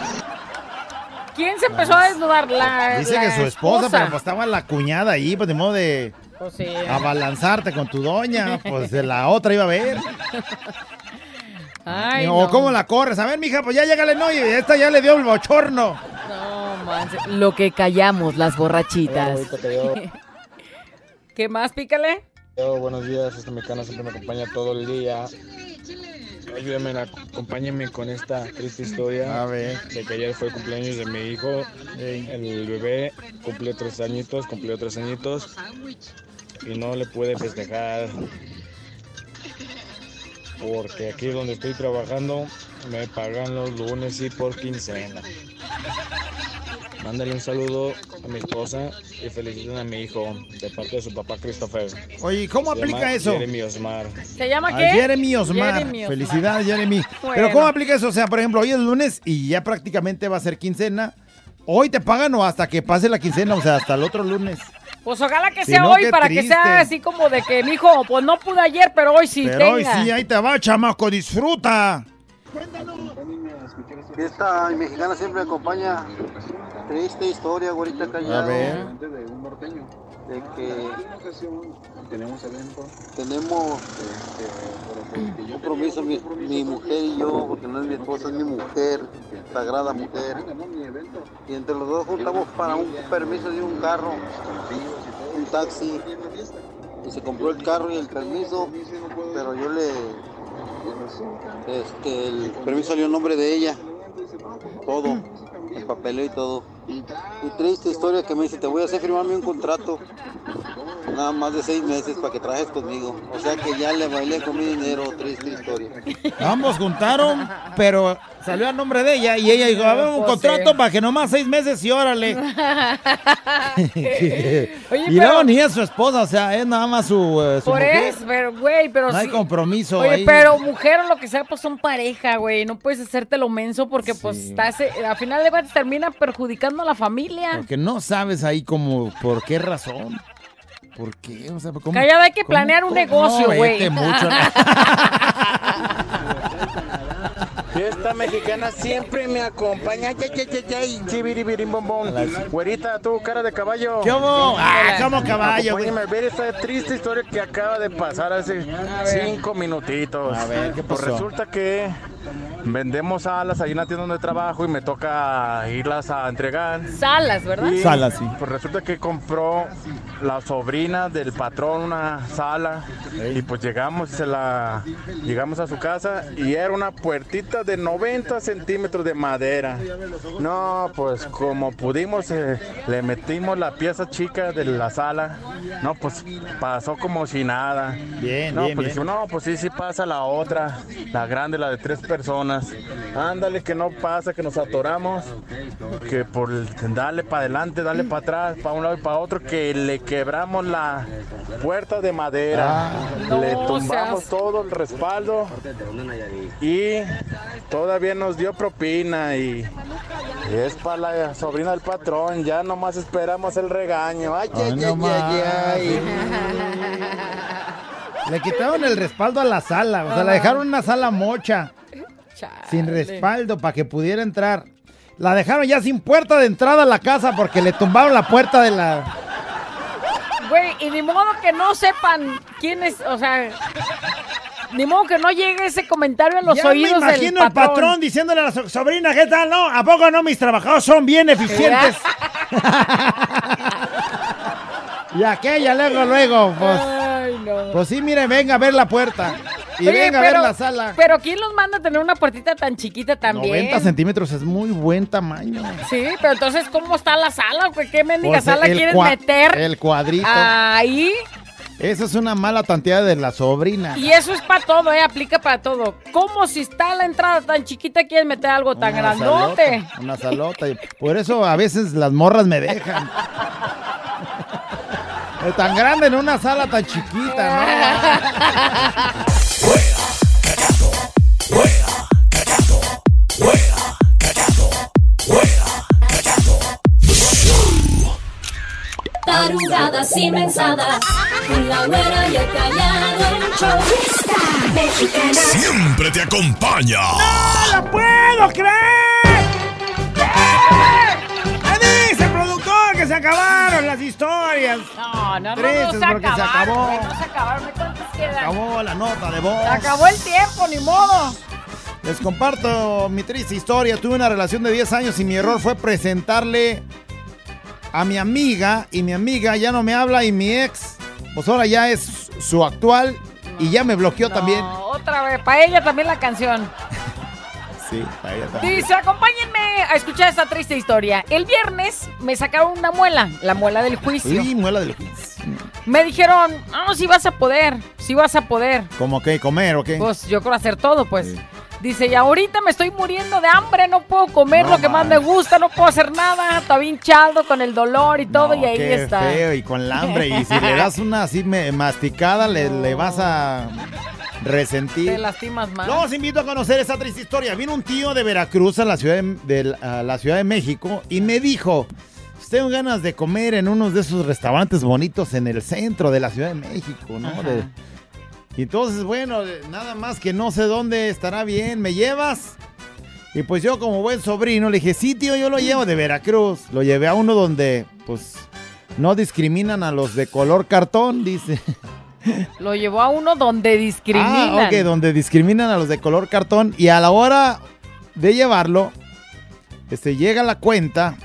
¿Quién se empezó a desnudar? La, Dice la que su esposa, pero pues estaba la cuñada ahí, pues de modo de Pues sí. abalanzarte con tu doña, pues de la otra iba a ver. Ay, o no. cómo la corres. A ver, mija, pues ya llégale, no, y esta ya le dio el bochorno. No, manches. Lo que callamos las borrachitas. ¿Qué más, pícale? Yo, buenos días, esta mecana siempre me acompaña todo el día. Ayúdame, acompáñenme con esta triste historia. A ver. De que ayer fue el cumpleaños de mi hijo. El bebé cumplió tres añitos, cumplió tres añitos. Y no le pude festejar. Porque aquí donde estoy trabajando me pagan los lunes y por quincena. Mándale un saludo a mi esposa y feliciten a mi hijo de parte de su papá Christopher. Oye, ¿y ¿cómo Se aplica llama eso? Jeremy Osmar. ¿Se llama A qué? Jeremy Osmar. Jeremy Osmar. Felicidades, Jeremy. <laughs> Pero Bueno. ¿cómo aplica eso? O sea, por ejemplo, hoy es lunes y ya prácticamente va a ser quincena. ¿Hoy te pagan o hasta que pase la quincena? O sea, hasta el otro lunes. Pues ojalá que Si sea no, hoy para que sea así como de que, mijo, pues no pude ayer, pero hoy sí Pero tenga. hoy sí, ahí te va, chamaco, disfruta. Esta mexicana siempre me acompaña. Triste historia, güerita callado. A ver. De que tenemos evento. Tenemos este, compromiso mi, mi mujer y yo, porque no es mi esposa, es mi mujer, sagrada mujer. Y entre los dos juntamos para un permiso de un carro, un taxi. Y se compró el carro y el permiso, pero yo le este, el permiso salió en nombre de ella. Todo. El papeleo y todo. Y triste historia que me dice, te voy a hacer firmarme un contrato. nada más de seis meses para que trabajes conmigo. O sea que ya le bailé con mi dinero, triste historia. Ambos juntaron, pero salió a nombre de ella y ella dijo, a ver, un Pues contrato para que nomás seis meses y órale. <laughs> Oye, y pero- luego ni es su esposa, o sea, es nada más su, eh, su Por mujer. eso, pero, güey, pero No hay sí. compromiso Oye, ahí. pero mujer o lo que sea, pues son pareja, güey. No puedes hacerte lo menso porque, pues, estás, al final de cuentas termina perjudicando a la familia. Porque no sabes ahí como por qué razón. ¿Por qué? O sea, ¿cómo- Callada, hay que cómo- planear un cómo? negocio, No, güey. vete mucho. <laughs> Fiesta mexicana siempre me acompaña. Ay, ay, ay, ay, chibiribirim, bombón. Güerita, tú, cara de caballo. ¿Qué hubo? Ah, ¿cómo caballo, güey? Acompáñame a ver esta triste historia que acaba de pasar hace cinco minutitos. A ver, ¿qué Pues pasó? resulta que vendemos alas ahí en la tienda donde trabajo y me toca irlas a entregar. Salas, ¿verdad? Y, Salas, sí. Pues resulta que compró la sobrina del patrón una sala y pues llegamos se la llegamos a su casa y era una puertita de 90 centímetros de madera. No, pues como pudimos eh, le metimos la pieza chica de la sala. No, pues pasó como si nada. Bien, no, bien, pues bien. no, pues sí, sí pasa la otra, la grande, la de tres personas. Ándale, que no pasa, que nos atoramos, que por darle para adelante, darle para atrás, para un lado y para otro, que le quebramos la puerta de madera, Ah. le No tumbamos seas- todo el respaldo y todavía nos dio propina y es para la sobrina del patrón, ya nomás esperamos el regaño. Ay, ay, Ay, ay, no ay, ay. Le quitaron el respaldo a la sala, o sea, la dejaron una sala mocha, sin respaldo para que pudiera entrar. La dejaron ya sin puerta de entrada a la casa porque le tumbaron la puerta de la... Güey, y ni modo que no sepan quién es, o sea, ni modo que no llegue ese comentario a los ya oídos me imagino del el patrón diciéndole a la so- sobrina, ¿qué tal? No, ¿a poco no? Mis trabajadores son bien eficientes. <laughs> y aquella luego, luego, pues... Ay, no. Pues sí, mire, venga a ver la puerta. Y Oye, venga a pero- ver la sala. Pero ¿quién los manda a tener una puertita tan chiquita también? 90 centímetros es muy buen tamaño. Sí, pero entonces, ¿cómo está la sala? ¿Qué mendiga Pues, sala cua- meter? El cuadrito. Ahí. Esa es una mala tanteada de la sobrina. Y eso es para todo, ¿eh? Aplica para todo. ¿Cómo si está la entrada tan chiquita quieres meter algo tan Una grandote? salota, Una salota. Por eso a veces las morras me dejan. <laughs> Es tan grande en una sala tan chiquita, ¿no? Tarugadas y mensadas. Con la güera y el callado. El show mexicana. Siempre te acompaña. ¡No lo puedo creer! ¿Qué dice el productor que se acabaron las historias? No, no, no, Tristes no se porque se acabaron, acabó. no se acabaron. ¿Cuántas quedan? Acabó la nota de voz. Se acabó el tiempo, ni modo. Les comparto mi triste historia. Tuve una relación de 10 años y mi error fue presentarle a mi amiga y mi amiga ya no me habla y mi ex, pues ahora ya es su actual y ya me bloqueó también. Otra vez, para ella también la canción. Sí, también. Dice, acompáñenme a escuchar esta triste historia. El viernes me sacaron una muela, la muela del juicio. Uy, muela del juicio. Me dijeron, no, si vas a poder, si vas a poder. ¿Cómo qué? ¿Comer o qué? Pues yo creo hacer todo, pues. Dice, y ahorita me estoy muriendo de hambre, no puedo comer No lo que más me gusta, no puedo hacer nada, está hinchado con el dolor y todo, y ahí Qué está. feo y con el hambre. Y si le das una así masticada, le, le vas a resentir. Te lastimas más. Los invito a conocer esa triste historia. Vino un tío de Veracruz a la Ciudad de, de- a la Ciudad de México y me dijo, tengo ganas de comer en uno de esos restaurantes bonitos en el centro de la Ciudad de México, ¿no? De- y entonces, bueno, nada más que no sé dónde estará bien, ¿me llevas? Y pues yo como buen sobrino le dije, sí, tío, yo lo llevo de Veracruz. Lo llevé a uno donde, pues, no discriminan a los de color cartón, dice. <laughs> <laughs> Lo llevó a uno donde discriminan. Ah, ok, donde discriminan a los de color cartón. Y a la hora de llevarlo, este, llega la cuenta.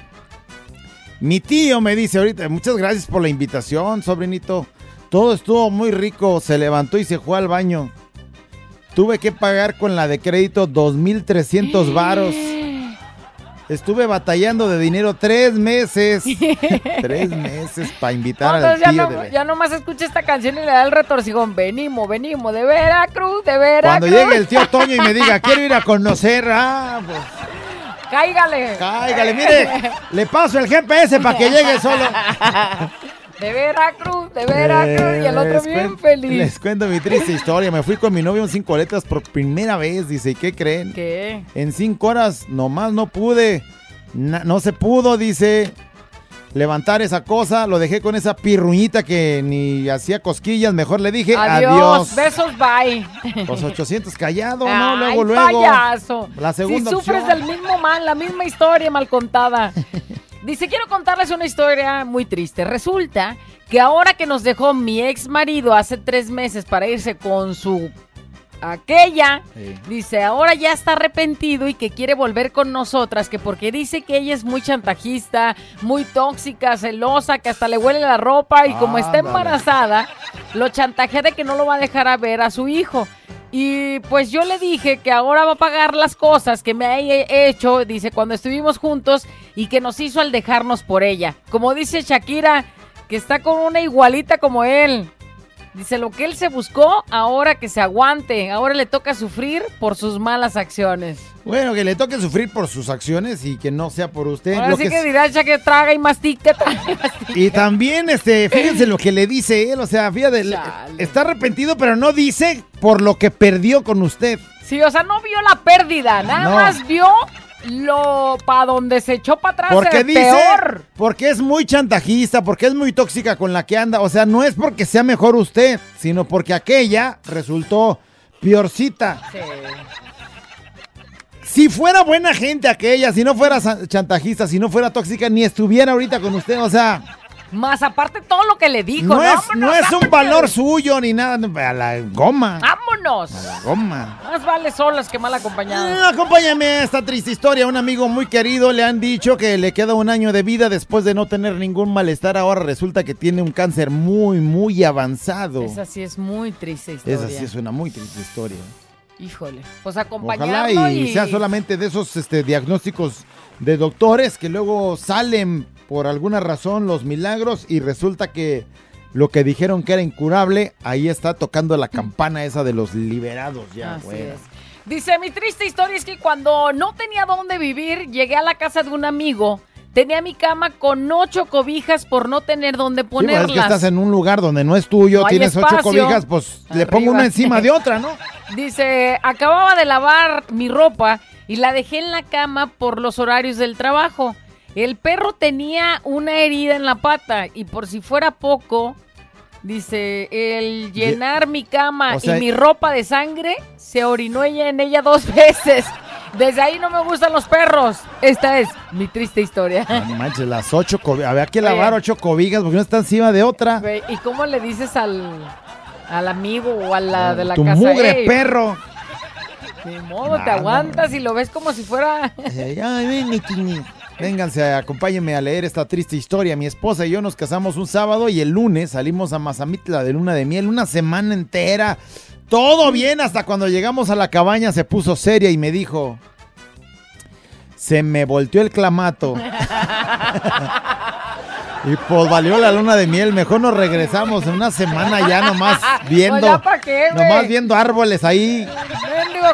Mi tío me dice ahorita, muchas gracias por la invitación, sobrinito. Todo estuvo muy rico. Se levantó y se fue al baño. Tuve que pagar con la de crédito 2.300 varos. <gasps> Estuve batallando de dinero tres meses. <laughs> tres meses para invitar al Entonces ya, tío no, de ya nomás escucha esta canción y le da el retorcijón. Venimos, venimos de Veracruz, de Veracruz. Cuando llegue el tío <laughs> Toño y me diga, quiero ir a conocer, ah, pues Cáigale. cáigale, mire, le paso el GPS para que llegue solo. <laughs> De Veracruz, de Veracruz. y el otro bien feliz. Les cuento mi triste historia. Me fui con mi novio en cinco letras por primera vez. Dice, ¿y qué creen? ¿Qué? En cinco horas nomás no pude. Na- no se pudo, dice. Levantar esa cosa. Lo dejé con esa pirruñita que ni hacía cosquillas. Mejor le dije Adiós. adiós. Besos, bye. Los 800 callado, ¿no? Ay, Luego, luego. payaso. La segunda si sufres opción. del mismo mal, la misma historia mal contada. <laughs> Dice, quiero contarles una historia muy triste. Resulta que ahora que nos dejó mi ex marido hace tres meses para irse con su aquella, dice, ahora ya está arrepentido y que quiere volver con nosotras, que porque dice que ella es muy chantajista, muy tóxica, celosa, que hasta le huele la ropa y como está embarazada, lo chantajea de que no lo va a dejar a ver a su hijo. Y pues yo le dije que ahora va a pagar las cosas que me ha he- hecho, dice, cuando estuvimos juntos y que nos hizo al dejarnos por ella. Como dice Shakira, que está con una igualita como él. Dice, lo que él se buscó, ahora que se aguante, ahora le toca sufrir por sus malas acciones. Bueno, que le toque sufrir por sus acciones y que no sea por usted. Ahora Lo sí que que, dirá ya que traga y mastica, traga y mastica. Y también, este, fíjense lo que le dice él, o sea, fíjate, le- está arrepentido, pero no dice por lo que perdió con usted. Sí, o sea, no vio la pérdida, nada No. más vio lo para donde se echó para atrás. Porque dice, peor. porque es muy chantajista, porque es muy tóxica con la que anda, o sea, no es porque sea mejor usted, sino porque aquella resultó peorcita. Si fuera buena gente aquella, si no fuera chantajista, si no fuera tóxica, ni estuviera ahorita con usted, o sea, Más aparte todo lo que le dijo. no es, no es un valor suyo ni nada, a la goma, ¡Vámonos! a la goma. Más vale solas que mal acompañadas. Ah, Acompáñame a esta triste historia. Un amigo muy querido le han dicho que le queda un año de vida después de no tener ningún malestar. Ahora resulta que tiene un cáncer muy, muy avanzado. Esa sí es muy triste historia. Esa sí es una muy triste historia. Híjole. Pues Ojalá acompañarlo y, y... sea solamente de esos este, diagnósticos de doctores que luego salen por alguna razón los milagros y resulta que lo que dijeron que era incurable, ahí está tocando la campana esa de los liberados ya. Así es. Dice, mi triste historia es que cuando no tenía dónde vivir, llegué a la casa de un amigo. Tenía mi cama con ocho cobijas por no tener dónde Sí, pues, ponerlas. es que estás en un lugar donde no es tuyo, No tienes ocho cobijas, pues le pongo una encima de otra, ¿no? <laughs> Dice, acababa de lavar mi ropa y la dejé en la cama por los horarios del trabajo. El perro tenía una herida en la pata y por si fuera poco, dice, el llenar mi cama o sea- y mi ropa de sangre, se orinó ella en ella dos <laughs> veces. Desde ahí no me gustan los perros. Esta es mi triste historia. No manches, las ocho cobijas. Había que lavar ocho cobijas porque no está encima de otra. ¿Y cómo le dices al, al amigo o a la de la tu casa? mugre "Ey, perro. Ni modo, te aguantas y lo ves como si fuera... Ay, Vénganse, acompáñenme a leer esta triste historia. Mi esposa y yo nos casamos un sábado y el lunes salimos a Mazamitla de luna de miel, una semana entera. Todo bien hasta cuando llegamos a la cabaña se puso seria y me dijo, se me volteó el clamato. <laughs> Y pues valió la luna de miel, mejor nos regresamos en una semana ya nomás viendo, Pues qué, güey. nomás viendo árboles ahí.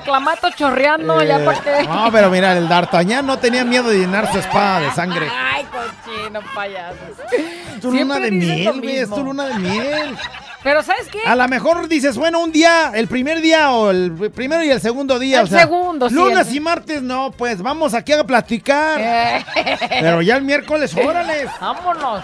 Clamato chorreando, ya Eh, para qué. No, pero mira, el D'Artagnan no tenía miedo de llenar su espada de sangre. Ay, cochino, payasos. Es tu luna de miel, güey, es tu luna de miel. Pero ¿sabes qué? A lo mejor dices, bueno, un día, el primer día o el primero y el segundo día. El o sea, segundo, sí, Lunes el- y martes, no, pues vamos aquí a platicar. Eh. Pero ya el miércoles, <laughs> órale. Vámonos.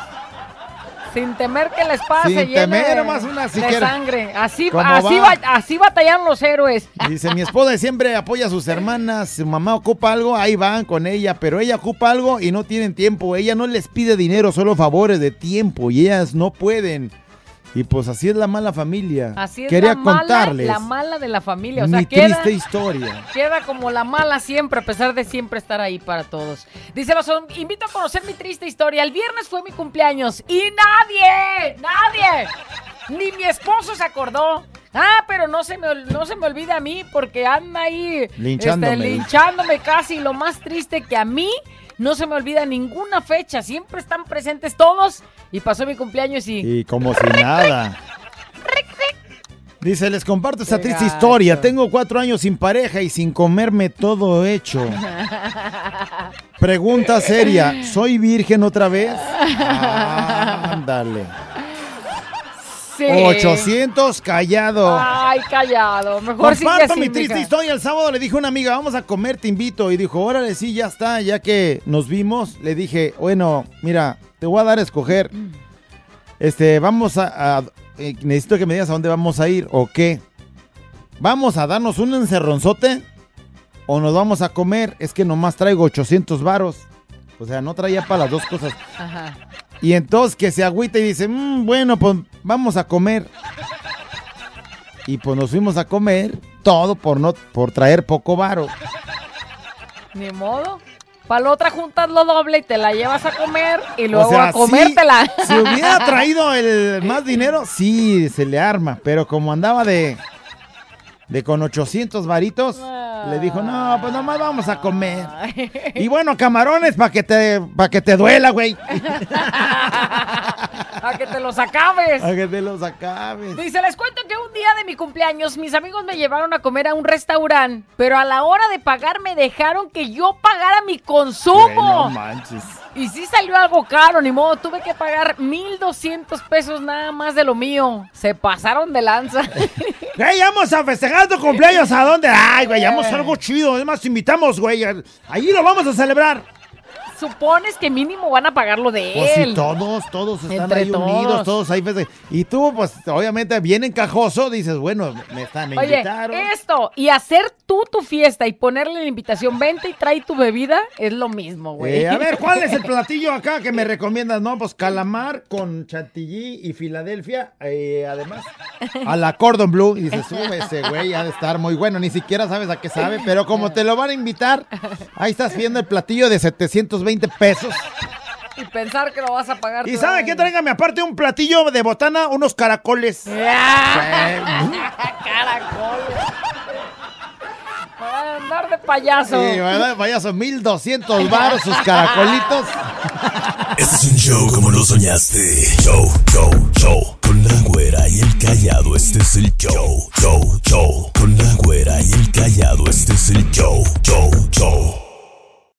Sin temer que la espada Sin temer, nomás una de sangre. Así, ¿Cómo así, va? así batallan los héroes. Dice, mi esposa siempre apoya a sus hermanas, su mamá ocupa algo, ahí van con ella, pero ella ocupa algo y no tienen tiempo. Ella no les pide dinero, solo favores de tiempo y ellas no pueden. Y pues así es la mala familia. Así es Quería la mala, contarles la mala de la familia. O sea, mi queda, triste historia. queda como la mala siempre, a pesar de siempre estar ahí para todos. Dice, los invito a conocer mi triste historia. El viernes fue mi cumpleaños y nadie, nadie, ni mi esposo se acordó. Ah, pero no se me, no se me olvida a mí porque anda ahí Linchándome. este, linchándome casi. Lo más triste que a mí no se me olvida ninguna fecha, siempre están presentes todos y pasó mi cumpleaños y... Y como si nada. Dice, les comparto esta triste gacho. historia. Tengo cuatro años sin pareja y sin comerme todo hecho. <laughs> Pregunta seria, ¿soy virgen otra vez? <laughs> Ándale. Sí. 800 callado. Ay, callado. Mejor sigue Comparto así, mi triste mija. historia. El sábado le dije a una amiga, vamos a comer, te invito. Y dijo, órale, sí, ya está. Ya que nos vimos, le dije, bueno, mira, te voy a dar a escoger. Este, vamos a... a- eh, necesito que me digas a dónde vamos a ir o qué. ¿Vamos a darnos un encerronzote o nos vamos a comer? Es que nomás traigo 800 varos. O sea, no traía para las dos cosas. Ajá. Y entonces que se agüita y dice, "Mm, bueno, pues vamos a comer. Y pues nos fuimos a comer, todo por no por traer poco varo. Ni modo. Para la otra juntas lo doble y te la llevas a comer y luego o sea, a comértela. Si, si hubiera traído el <laughs> más dinero, sí, se le arma. Pero como andaba de, de con 800 varitos, le dijo, no, pues nomás vamos a comer. Y bueno, camarones para que te, para que te duela, güey. <laughs> a que te los acabes. Para que te los acabes. Dice, les cuento que un día de mi cumpleaños mis amigos me llevaron a comer a un restaurante, pero a la hora de pagar me dejaron que yo pagara mi consumo. Güey, no manches. Y sí salió algo caro, ni modo, tuve que pagar 1200 pesos nada más de lo mío. Se pasaron de lanza. <laughs> Güey, vamos a festejar tu cumpleaños. ¿A dónde? Ay, güey, vamos a algo chido. Además, invitamos, güey. Ahí lo vamos a celebrar. Supones que mínimo van a pagar lo de Pues él. sí, todos, todos están Entre ahí unidos, todos. todos ahí. feste- Y tú, pues, obviamente, bien encajoso, dices, bueno, me están me Oye, invitaron. esto y hacer tú tu fiesta y ponerle la invitación, vente y trae tu bebida, es lo mismo, güey. Eh, a ver, ¿cuál es el <laughs> platillo acá que me recomiendas? No, pues calamar con chantilly y Filadelfia, eh, además, a la Cordon Bleu. Y dices, sube ese güey, ha de estar muy bueno, ni siquiera sabes a qué sabe, pero como te lo van a invitar, ahí estás viendo el platillo de 720 pesos. Y pensar que lo vas a pagar ¿Y sabe qué? Tráigame aparte un platillo de botana, unos caracoles. <laughs> Caracoles. Para andar de payaso. Sí, ¿verdad? Vaya, son 1200 baros sus caracolitos. Este es un show como lo soñaste. Show, show, show. Con la güera y el callado, este es el show. Show, show. Con la güera y el callado, este es el show. Show,